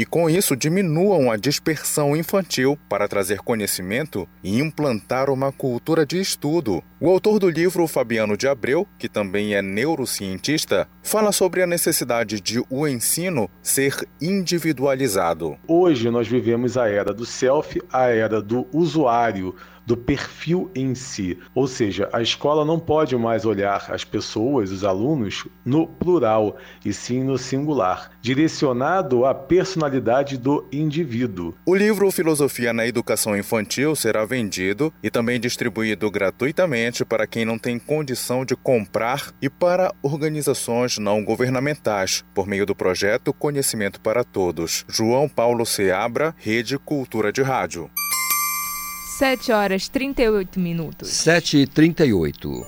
e, com isso, diminuam a dispersão infantil para trazer conhecimento e implantar uma cultura de estudo. O autor do livro, Fabiano de Abreu, que também é neurocientista, fala sobre a necessidade de o ensino ser individualizado. Hoje nós vivemos a era do self, a era do usuário, do perfil em si. Ou seja, a escola não pode mais olhar as pessoas, os alunos, no plural, e sim no singular, direcionado à personalidade do indivíduo. O livro Filosofia na Educação Infantil será vendido e também distribuído gratuitamente para quem não tem condição de comprar e para organizações não governamentais, por meio do projeto Conhecimento para Todos. João Paulo Seabra, Rede Cultura de Rádio. 7 horas 38 minutos. 7 e 38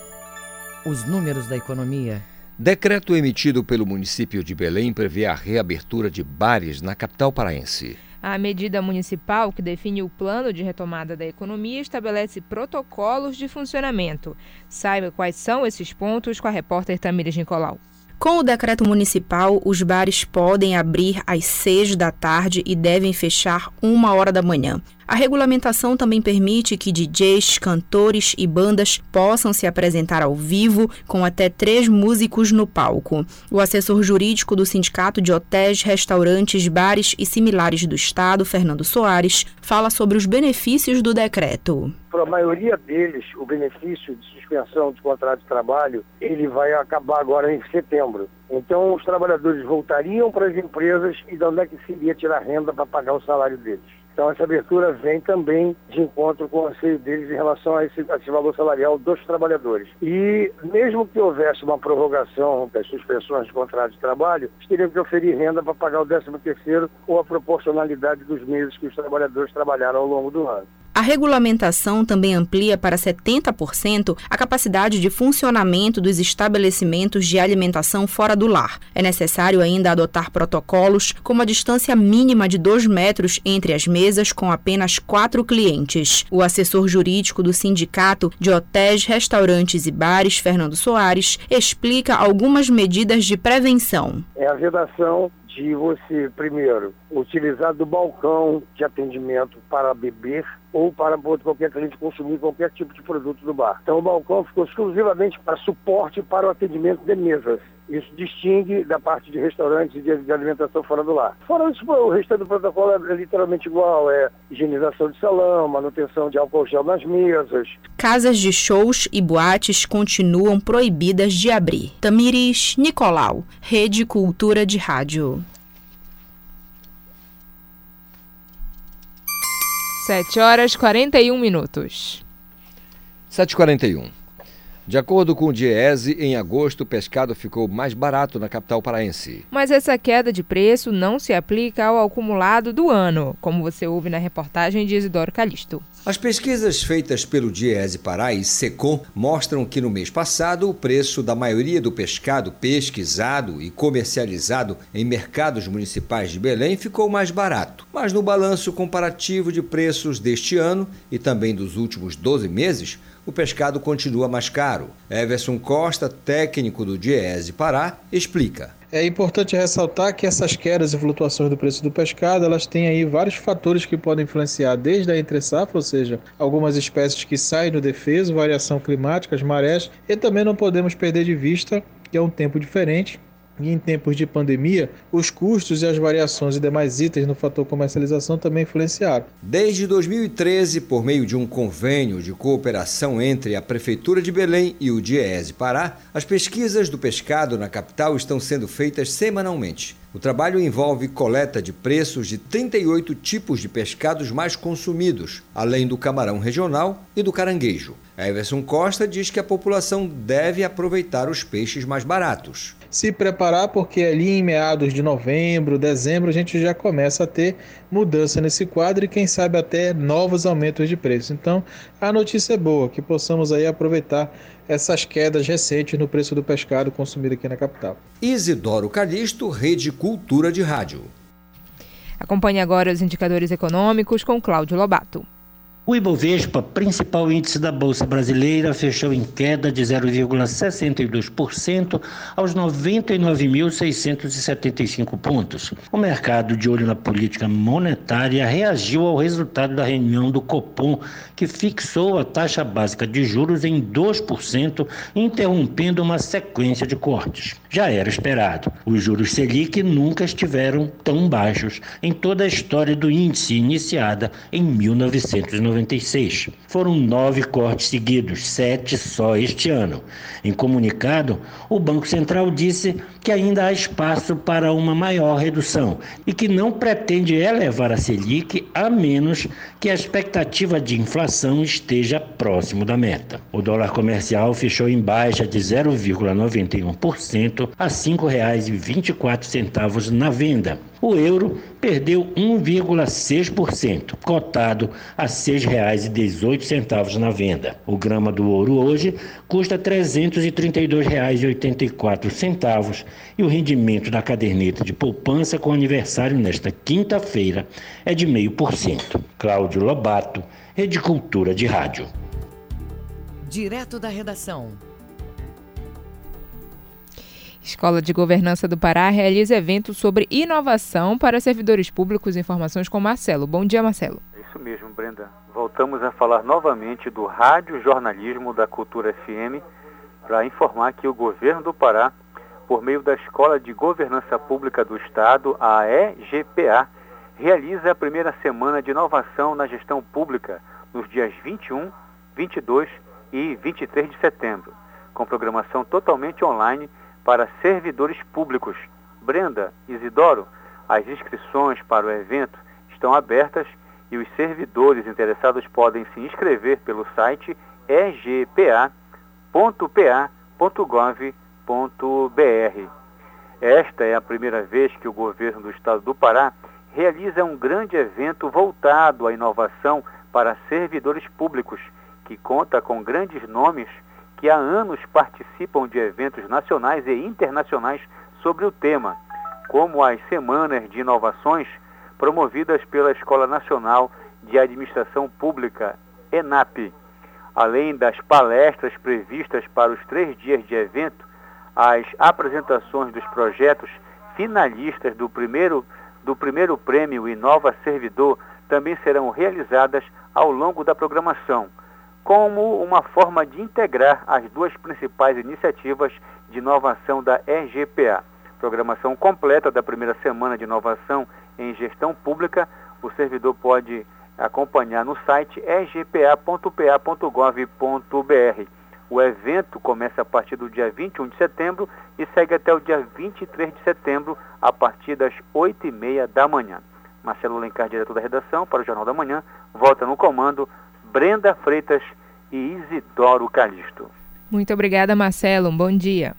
Os números da economia. Decreto emitido pelo município de Belém prevê a reabertura de bares na capital paraense. A medida municipal que define o plano de retomada da economia estabelece protocolos de funcionamento. Saiba quais são esses pontos com a repórter Tamires Nicolau. Com o decreto municipal, os bares podem abrir às seis da tarde e devem fechar uma hora da manhã. A regulamentação também permite que DJs, cantores e bandas possam se apresentar ao vivo com até três músicos no palco. O assessor jurídico do Sindicato de Hotéis, Restaurantes, Bares e Similares do Estado, Fernando Soares, fala sobre os benefícios do decreto. Para a maioria deles, o benefício de suspensão de contrato de trabalho, ele vai acabar agora em setembro. Então, os trabalhadores voltariam para as empresas e de onde é que se iria tirar renda para pagar o salário deles. Então essa abertura vem também de encontro com o anseio deles em relação a esse, a esse, valor salarial dos trabalhadores. E mesmo que houvesse uma prorrogação das suspensões de contrato de trabalho, eles teriam que oferir renda para pagar o 13 terceiro ou a proporcionalidade dos meses que os trabalhadores trabalharam ao longo do ano. A regulamentação também amplia para 70% a capacidade de funcionamento dos estabelecimentos de alimentação fora do lar. É necessário ainda adotar protocolos, como a distância mínima de 2 metros entre as mesas com apenas quatro clientes. O assessor jurídico do Sindicato de Hotéis, Restaurantes e Bares, Fernando Soares, explica algumas medidas de prevenção. É a vedação de você, primeiro, utilizar do balcão de atendimento para beber ou para qualquer cliente consumir qualquer tipo de produto do bar. Então o balcão ficou exclusivamente para suporte para o atendimento de mesas. Isso distingue da parte de restaurantes e de, alimentação fora do lar. Fora isso, o restante do protocolo é literalmente igual, é higienização de salão, manutenção de álcool gel nas mesas. Casas de shows e boates continuam proibidas de abrir. Tamires Nicolau, Rede Cultura de Rádio. 7 horas 41 minutos. 7h41. De acordo com o Diese, em agosto o pescado ficou mais barato na capital paraense. Mas essa queda de preço não se aplica ao acumulado do ano, como você ouve na reportagem de Isidoro Calixto. As pesquisas feitas pelo Diese Pará e Secom mostram que no mês passado o preço da maioria do pescado pesquisado e comercializado em mercados municipais de Belém ficou mais barato. Mas no balanço comparativo de preços deste ano e também dos últimos 12 meses, o pescado continua mais caro. Everson Costa, técnico do Diese Pará, explica. É importante ressaltar que essas quedas e flutuações do preço do pescado, elas têm aí vários fatores que podem influenciar, desde a entre-safra, ou seja, algumas espécies que saem do defeso, variação climática, as marés, e também não podemos perder de vista que é um tempo diferente e em tempos de pandemia, os custos e as variações e demais itens no fator comercialização também influenciaram. Desde 2013, por meio de um convênio de cooperação entre a Prefeitura de Belém e o DIEESE Pará, as pesquisas do pescado na capital estão sendo feitas semanalmente. O trabalho envolve coleta de preços de 38 tipos de pescados mais consumidos, além do camarão regional e do caranguejo. Everson Costa diz que a população deve aproveitar os peixes mais baratos se preparar, porque ali em meados de novembro, dezembro, a gente já começa a ter mudança nesse quadro e quem sabe até novos aumentos de preço. Então, a notícia é boa, que possamos aí aproveitar essas quedas recentes no preço do pescado consumido aqui na capital. Isidoro Calixto, Rede Cultura de Rádio. Acompanhe agora os indicadores econômicos com Cláudio Lobato. O Ibovespa, principal índice da Bolsa Brasileira, fechou em queda de 0,62% aos 99.675 pontos. O mercado, de olho na política monetária, reagiu ao resultado da reunião do Copom, que fixou a taxa básica de juros em 2%, interrompendo uma sequência de cortes. Já era esperado. Os juros Selic nunca estiveram tão baixos em toda a história do índice, iniciada em 1990. 96. Foram nove cortes seguidos, sete só este ano. Em comunicado, o Banco Central disse que ainda há espaço para uma maior redução e que não pretende elevar a Selic a menos que a expectativa de inflação esteja próximo da meta. O dólar comercial fechou em baixa de 0,91% a R$ 5,24 na venda. O euro perdeu 1,6%, cotado a R$ 6,18 na venda. O grama do ouro hoje custa R$ 332,84 e o rendimento da caderneta de poupança com aniversário nesta quinta-feira é de 0,5%. Cláudio Lobato, Rede Cultura de Rádio. Direto da redação. Escola de Governança do Pará realiza evento sobre inovação para servidores públicos. Informações com Marcelo. Bom dia, Marcelo. É isso mesmo, Brenda. Voltamos a falar novamente do rádio jornalismo da Cultura FM para informar que o governo do Pará, por meio da Escola de Governança Pública do Estado, a EGPA, realiza a primeira semana de inovação na gestão pública nos dias 21, 22 e 23 de setembro, com programação totalmente online para servidores públicos. Brenda, Isidoro, as inscrições para o evento estão abertas e os servidores interessados podem se inscrever pelo site egpa.pa.gov.br. Esta é a primeira vez que o governo do estado do Pará realiza um grande evento voltado à inovação para servidores públicos, que conta com grandes nomes que há anos participam de eventos nacionais e internacionais sobre o tema, como as Semanas de Inovações promovidas pela Escola Nacional de Administração Pública, ENAP. Além das palestras previstas para os três dias de evento, as apresentações dos projetos finalistas do primeiro, do primeiro prêmio Inova Servidor também serão realizadas ao longo da programação como uma forma de integrar as duas principais iniciativas de inovação da RGPA. Programação completa da primeira semana de inovação em gestão pública, o servidor pode acompanhar no site rgpa.pa.gov.br. O evento começa a partir do dia 21 de setembro e segue até o dia 23 de setembro, a partir das 8h30 da manhã. Marcelo Lencar, diretor da redação, para o Jornal da Manhã, volta no comando Brenda Freitas e Isidoro Calixto. Muito obrigada, Marcelo. Um bom dia.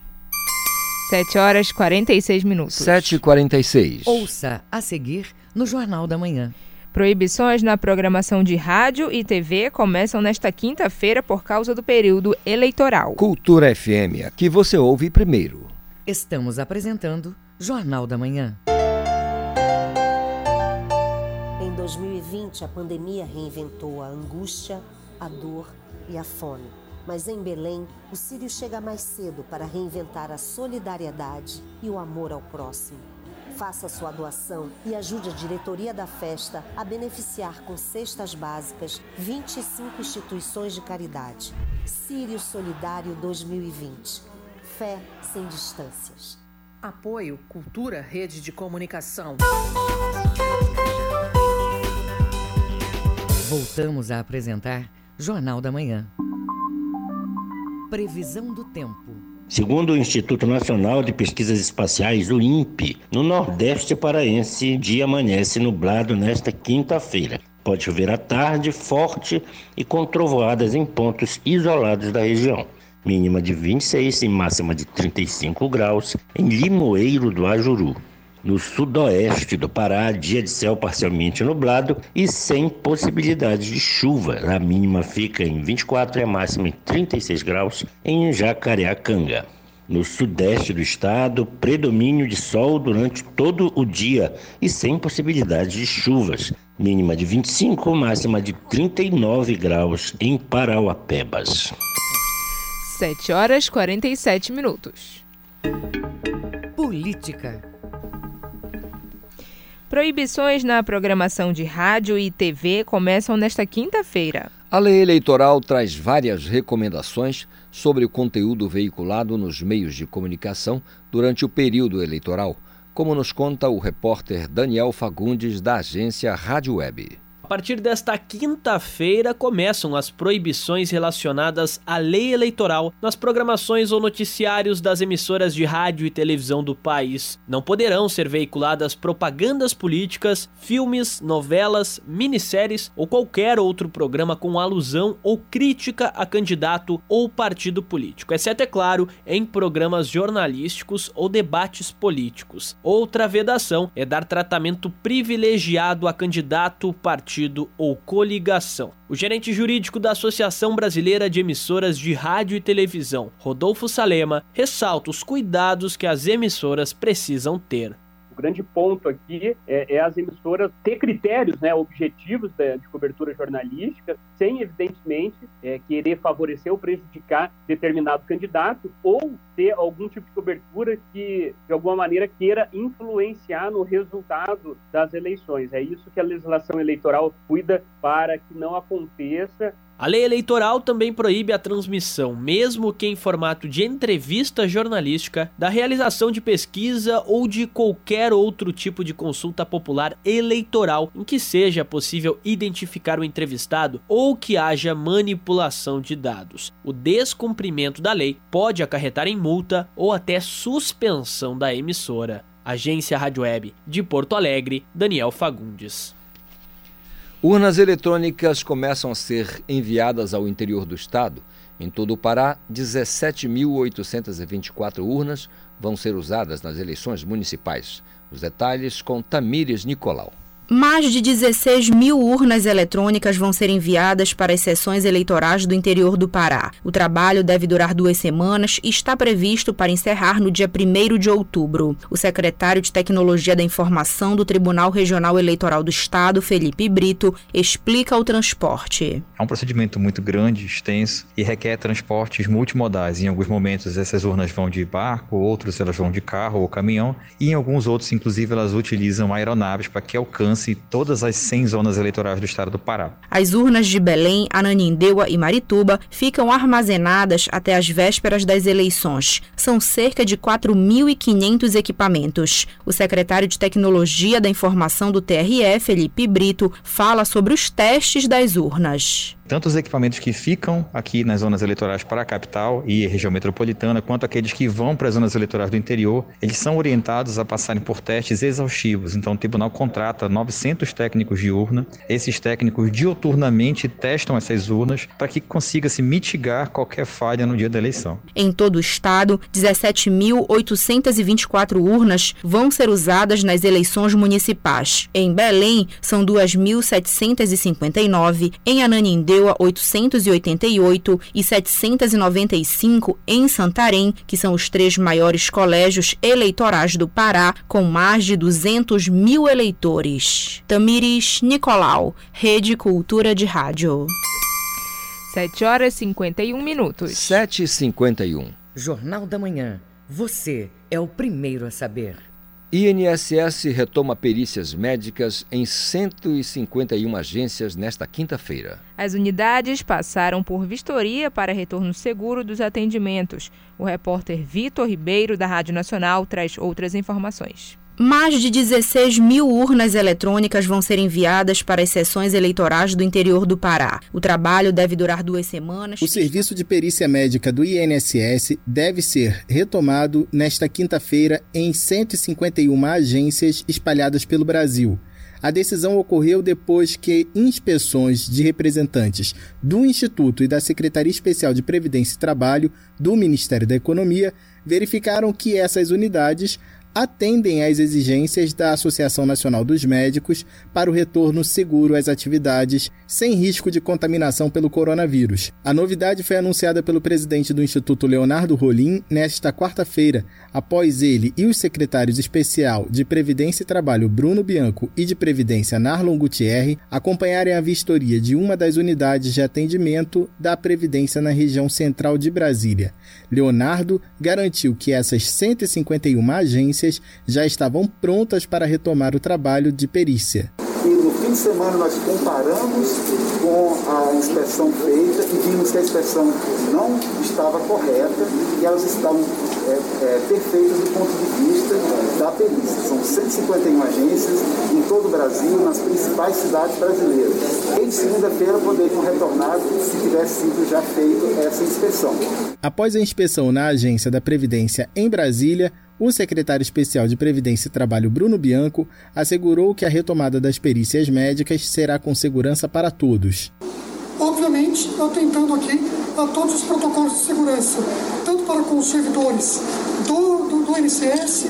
7 horas 46 minutos. 7h46. Ouça a seguir no Jornal da Manhã. Proibições na programação de rádio e TV começam nesta quinta-feira por causa do período eleitoral. Cultura FM, aqui você ouve primeiro. Estamos apresentando Jornal da Manhã. 2020, a pandemia reinventou a angústia, a dor e a fome. Mas em Belém, o Sírio chega mais cedo para reinventar a solidariedade e o amor ao próximo. Faça sua doação e ajude a diretoria da festa a beneficiar com cestas básicas 25 instituições de caridade. Sírio Solidário 2020. Fé sem distâncias. Apoio Cultura Rede de Comunicação. Voltamos a apresentar Jornal da Manhã. Previsão do tempo. Segundo o Instituto Nacional de Pesquisas Espaciais, o INPE, no Nordeste paraense, dia amanhece nublado nesta quinta-feira. Pode chover à tarde, forte e com trovoadas em pontos isolados da região. Mínima de 26 e máxima de 35 graus em Limoeiro do Ajuru. No sudoeste do Pará, dia de céu parcialmente nublado e sem possibilidade de chuva. A mínima fica em 24 e a máxima em 36 graus em Jacareacanga. No sudeste do estado, predomínio de sol durante todo o dia e sem possibilidade de chuvas. Mínima de 25, máxima de 39 graus em Parauapebas. 7 horas 47 minutos. Política. Proibições na programação de rádio e TV começam nesta quinta-feira. A lei eleitoral traz várias recomendações sobre o conteúdo veiculado nos meios de comunicação durante o período eleitoral, como nos conta o repórter Daniel Fagundes, da agência Rádio Web. A partir desta quinta-feira começam as proibições relacionadas à lei eleitoral nas programações ou noticiários das emissoras de rádio e televisão do país. Não poderão ser veiculadas propagandas políticas, filmes, novelas, minisséries ou qualquer outro programa com alusão ou crítica a candidato ou partido político, exceto, é claro, em programas jornalísticos ou debates políticos. Outra vedação é dar tratamento privilegiado a candidato, partido partido ou coligação. O gerente jurídico da Associação Brasileira de Emissoras de Rádio e Televisão, Rodolfo Salema, ressalta os cuidados que as emissoras precisam ter. O grande ponto aqui é, é as emissoras ter critérios né, objetivos de, de cobertura jornalística, sem, evidentemente, é, querer favorecer ou prejudicar determinado candidato ou ter algum tipo de cobertura que, de alguma maneira, queira influenciar no resultado das eleições. É isso que a legislação eleitoral cuida para que não aconteça a lei eleitoral também proíbe a transmissão, mesmo que em formato de entrevista jornalística, da realização de pesquisa ou de qualquer outro tipo de consulta popular eleitoral em que seja possível identificar o entrevistado ou que haja manipulação de dados. O descumprimento da lei pode acarretar em multa ou até suspensão da emissora. Agência Rádio Web de Porto Alegre, Daniel Fagundes. Urnas eletrônicas começam a ser enviadas ao interior do estado. Em todo o Pará, 17.824 urnas vão ser usadas nas eleições municipais. Os detalhes com Tamires Nicolau. Mais de 16 mil urnas eletrônicas vão ser enviadas para as sessões eleitorais do interior do Pará. O trabalho deve durar duas semanas e está previsto para encerrar no dia 1 de outubro. O secretário de Tecnologia da Informação do Tribunal Regional Eleitoral do Estado, Felipe Brito, explica o transporte. É um procedimento muito grande, extenso e requer transportes multimodais. Em alguns momentos, essas urnas vão de barco, outros elas vão de carro ou caminhão, e em alguns outros, inclusive, elas utilizam aeronaves para que alcance alcance todas as 100 zonas eleitorais do estado do Pará. As urnas de Belém, Ananindeua e Marituba ficam armazenadas até as vésperas das eleições. São cerca de 4.500 equipamentos. O secretário de Tecnologia da Informação do TRE, Felipe Brito, fala sobre os testes das urnas. Tanto os equipamentos que ficam aqui nas zonas eleitorais para a capital e região metropolitana, quanto aqueles que vão para as zonas eleitorais do interior, eles são orientados a passarem por testes exaustivos. Então, o tribunal contrata 900 técnicos de urna. Esses técnicos dioturnamente testam essas urnas para que consiga se mitigar qualquer falha no dia da eleição. Em todo o estado, 17.824 urnas vão ser usadas nas eleições municipais. Em Belém, são 2.759. Em Ananindê, a 888 e 795 em Santarém, que são os três maiores colégios eleitorais do Pará, com mais de 200 mil eleitores. Tamires Nicolau, Rede Cultura de Rádio. 7 horas e 51 minutos. 7 e 51. Jornal da Manhã. Você é o primeiro a saber. INSS retoma perícias médicas em 151 agências nesta quinta-feira. As unidades passaram por vistoria para retorno seguro dos atendimentos. O repórter Vitor Ribeiro, da Rádio Nacional, traz outras informações. Mais de 16 mil urnas eletrônicas vão ser enviadas para as sessões eleitorais do interior do Pará. O trabalho deve durar duas semanas. O serviço de perícia médica do INSS deve ser retomado nesta quinta-feira em 151 agências espalhadas pelo Brasil. A decisão ocorreu depois que inspeções de representantes do Instituto e da Secretaria Especial de Previdência e Trabalho do Ministério da Economia verificaram que essas unidades atendem às exigências da Associação Nacional dos Médicos para o retorno seguro às atividades, sem risco de contaminação pelo coronavírus. A novidade foi anunciada pelo presidente do Instituto Leonardo Rolim nesta quarta-feira, após ele e os secretários especial de Previdência e Trabalho Bruno Bianco e de Previdência Narlon Gutierre acompanharem a vistoria de uma das unidades de atendimento da Previdência na região central de Brasília. Leonardo garantiu que essas 151 agências já estavam prontas para retomar o trabalho de perícia. E no fim de semana nós comparamos com a inspeção feita e vimos que a inspeção não estava correta e elas estavam é, é, perfeitas do ponto de vista da perícia. São 151 agências em todo o Brasil, nas principais cidades brasileiras. Em segunda-feira poderiam retornar se tivesse sido já feito essa inspeção. Após a inspeção na agência da Previdência em Brasília, o secretário especial de Previdência e Trabalho, Bruno Bianco, assegurou que a retomada das perícias médicas será com segurança para todos. Obviamente, atentando aqui a todos os protocolos de segurança, para com os servidores do, do, do NCS,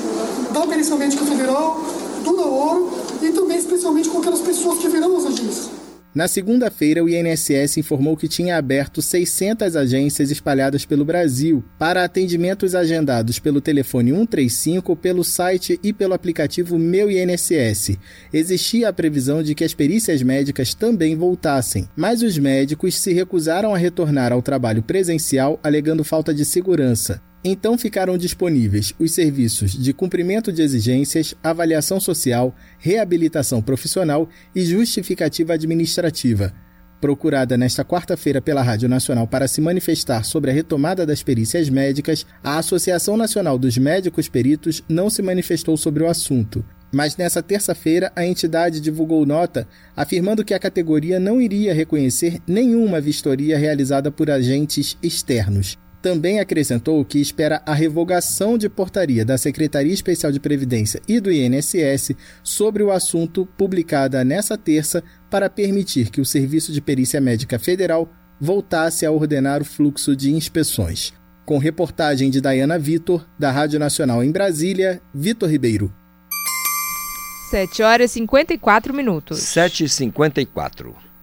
da Perícia Médica Federal, do NAORO e também especialmente com aquelas pessoas que virão às agências. Na segunda-feira, o INSS informou que tinha aberto 600 agências espalhadas pelo Brasil para atendimentos agendados pelo telefone 135, pelo site e pelo aplicativo Meu INSS. Existia a previsão de que as perícias médicas também voltassem, mas os médicos se recusaram a retornar ao trabalho presencial alegando falta de segurança. Então ficaram disponíveis os serviços de cumprimento de exigências, avaliação social, reabilitação profissional e justificativa administrativa. Procurada nesta quarta-feira pela Rádio Nacional para se manifestar sobre a retomada das perícias médicas, a Associação Nacional dos Médicos Peritos não se manifestou sobre o assunto. Mas nessa terça-feira, a entidade divulgou nota afirmando que a categoria não iria reconhecer nenhuma vistoria realizada por agentes externos também acrescentou que espera a revogação de portaria da Secretaria Especial de Previdência e do INSS sobre o assunto publicada nessa terça para permitir que o Serviço de Perícia Médica Federal voltasse a ordenar o fluxo de inspeções. Com reportagem de Dayana Vitor, da Rádio Nacional em Brasília, Vitor Ribeiro. 7 horas e 54 minutos. 7 e 54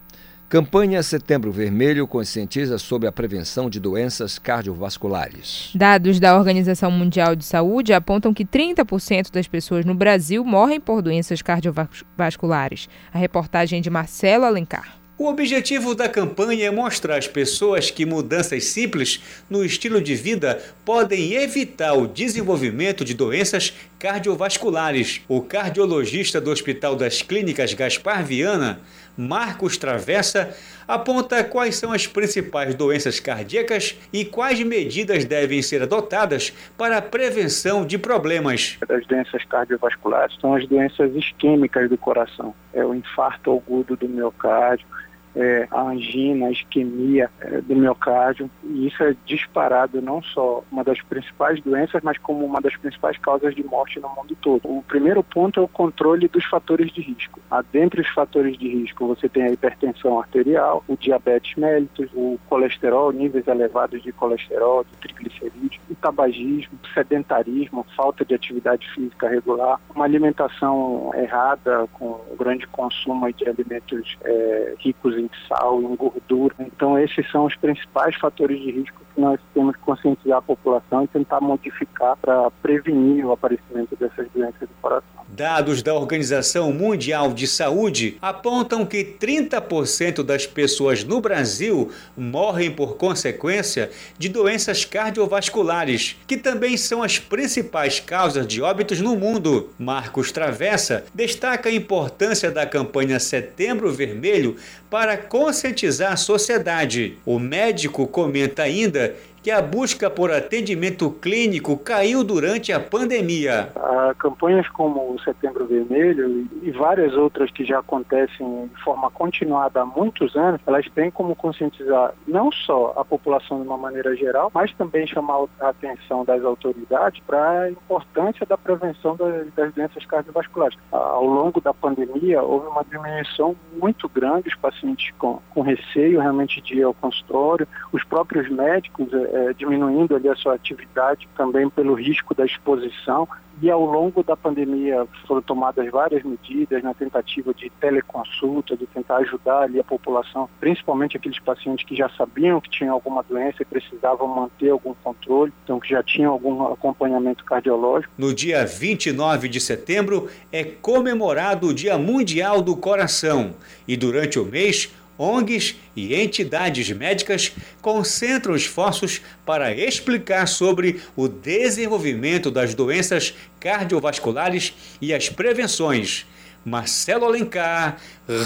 Campanha Setembro Vermelho conscientiza sobre a prevenção de doenças cardiovasculares. Dados da Organização Mundial de Saúde apontam que 30% das pessoas no Brasil morrem por doenças cardiovasculares. A reportagem é de Marcelo Alencar. O objetivo da campanha é mostrar às pessoas que mudanças simples no estilo de vida podem evitar o desenvolvimento de doenças cardiovasculares. O cardiologista do Hospital das Clínicas Gaspar Viana Marcos Travessa, aponta quais são as principais doenças cardíacas e quais medidas devem ser adotadas para a prevenção de problemas. As doenças cardiovasculares são as doenças isquêmicas do coração. É o infarto agudo do miocárdio, é, a angina, a isquemia é, do miocárdio. E isso é disparado não só uma das principais doenças, mas como uma das principais causas de morte no mundo todo. O primeiro ponto é o controle dos fatores de risco. Ah, dentre os fatores de risco, você tem a hipertensão arterial, o diabetes mellitus, o colesterol, níveis elevados de colesterol, de triglicerídeos, o tabagismo, sedentarismo, falta de atividade física regular, uma alimentação errada com grande consumo de alimentos é, ricos em sal, em gordura. Então, esses são os principais fatores de risco nós temos que conscientizar a população e tentar modificar para prevenir o aparecimento dessas doenças do coração. Dados da Organização Mundial de Saúde apontam que 30% das pessoas no Brasil morrem por consequência de doenças cardiovasculares, que também são as principais causas de óbitos no mundo. Marcos Travessa destaca a importância da campanha Setembro Vermelho para conscientizar a sociedade. O médico comenta ainda que a busca por atendimento clínico caiu durante a pandemia. Há campanhas como o Setembro Vermelho e várias outras que já acontecem de forma continuada há muitos anos, elas têm como conscientizar não só a população de uma maneira geral, mas também chamar a atenção das autoridades para a importância da prevenção das, doenças cardiovasculares. Ao longo da pandemia, houve uma diminuição muito grande dos pacientes com, com receio realmente de ir ao consultório, os próprios médicos é, diminuindo ali a sua atividade também pelo risco da exposição. E ao longo da pandemia foram tomadas várias medidas na tentativa de teleconsulta, de tentar ajudar ali a população, principalmente aqueles pacientes que já sabiam que tinham alguma doença e precisavam manter algum controle, então que já tinham algum acompanhamento cardiológico. No dia 29 de setembro é comemorado o Dia Mundial do Coração e durante o mês ONGs e entidades médicas concentram esforços para explicar sobre o desenvolvimento das doenças cardiovasculares e as prevenções. Marcelo Alencar,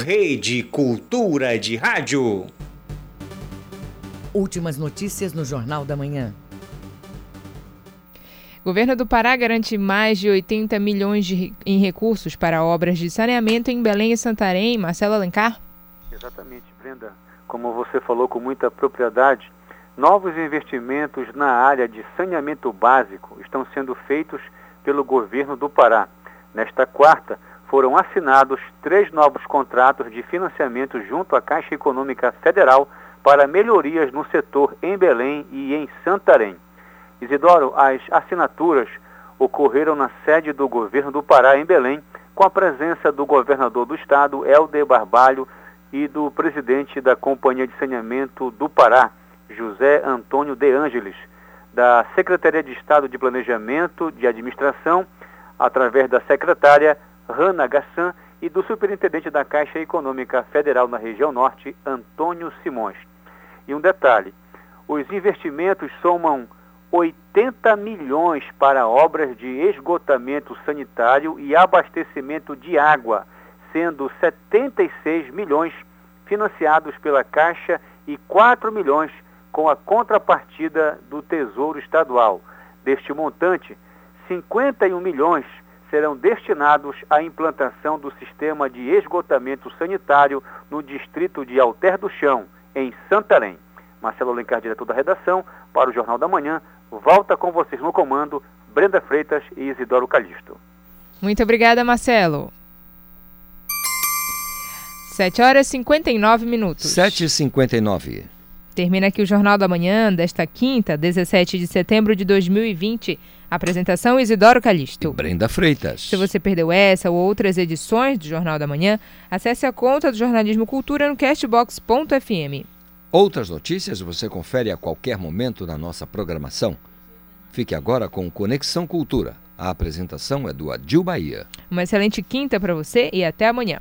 Rede Cultura de Rádio. Últimas notícias no Jornal da Manhã. O governo do Pará garante mais de 80 milhões de, em recursos para obras de saneamento em Belém e Santarém. Marcelo Alencar? Exatamente, Brenda. Como você falou com muita propriedade, novos investimentos na área de saneamento básico estão sendo feitos pelo governo do Pará. Nesta quarta, foram assinados três novos contratos de financiamento junto à Caixa Econômica Federal para melhorias no setor em Belém e em Santarém. Isidoro, as assinaturas ocorreram na sede do governo do Pará, em Belém, com a presença do governador do estado, Helder Barbalho, e do presidente da Companhia de Saneamento do Pará, José Antônio de Ângeles, da Secretaria de Estado de Planejamento de Administração, através da secretária Rana Gassan e do superintendente da Caixa Econômica Federal na região norte, Antônio Simões. E um detalhe: os investimentos somam 80 milhões para obras de esgotamento sanitário e abastecimento de água, sendo 76 milhões financiados pela Caixa e 4 milhões com a contrapartida do Tesouro Estadual. Deste montante, 51 milhões serão destinados à implantação do sistema de esgotamento sanitário no distrito de Alter do Chão, em Santarém. Marcelo Alencar, diretor da redação, para o Jornal da Manhã, Volta com vocês no comando, Brenda Freitas e Isidoro Calixto. Muito obrigada, Marcelo. 7 horas e 59 minutos. 7 e 59 Termina aqui o Jornal da Manhã desta quinta, 17 de setembro de 2020. Apresentação Isidoro Calixto. E Brenda Freitas. Se você perdeu essa ou outras edições do Jornal da Manhã, acesse a conta do Jornalismo Cultura no castbox.fm. Outras notícias você confere a qualquer momento na nossa programação. Fique agora com Conexão Cultura. A apresentação é do Adil Bahia. Uma excelente quinta para você e até amanhã.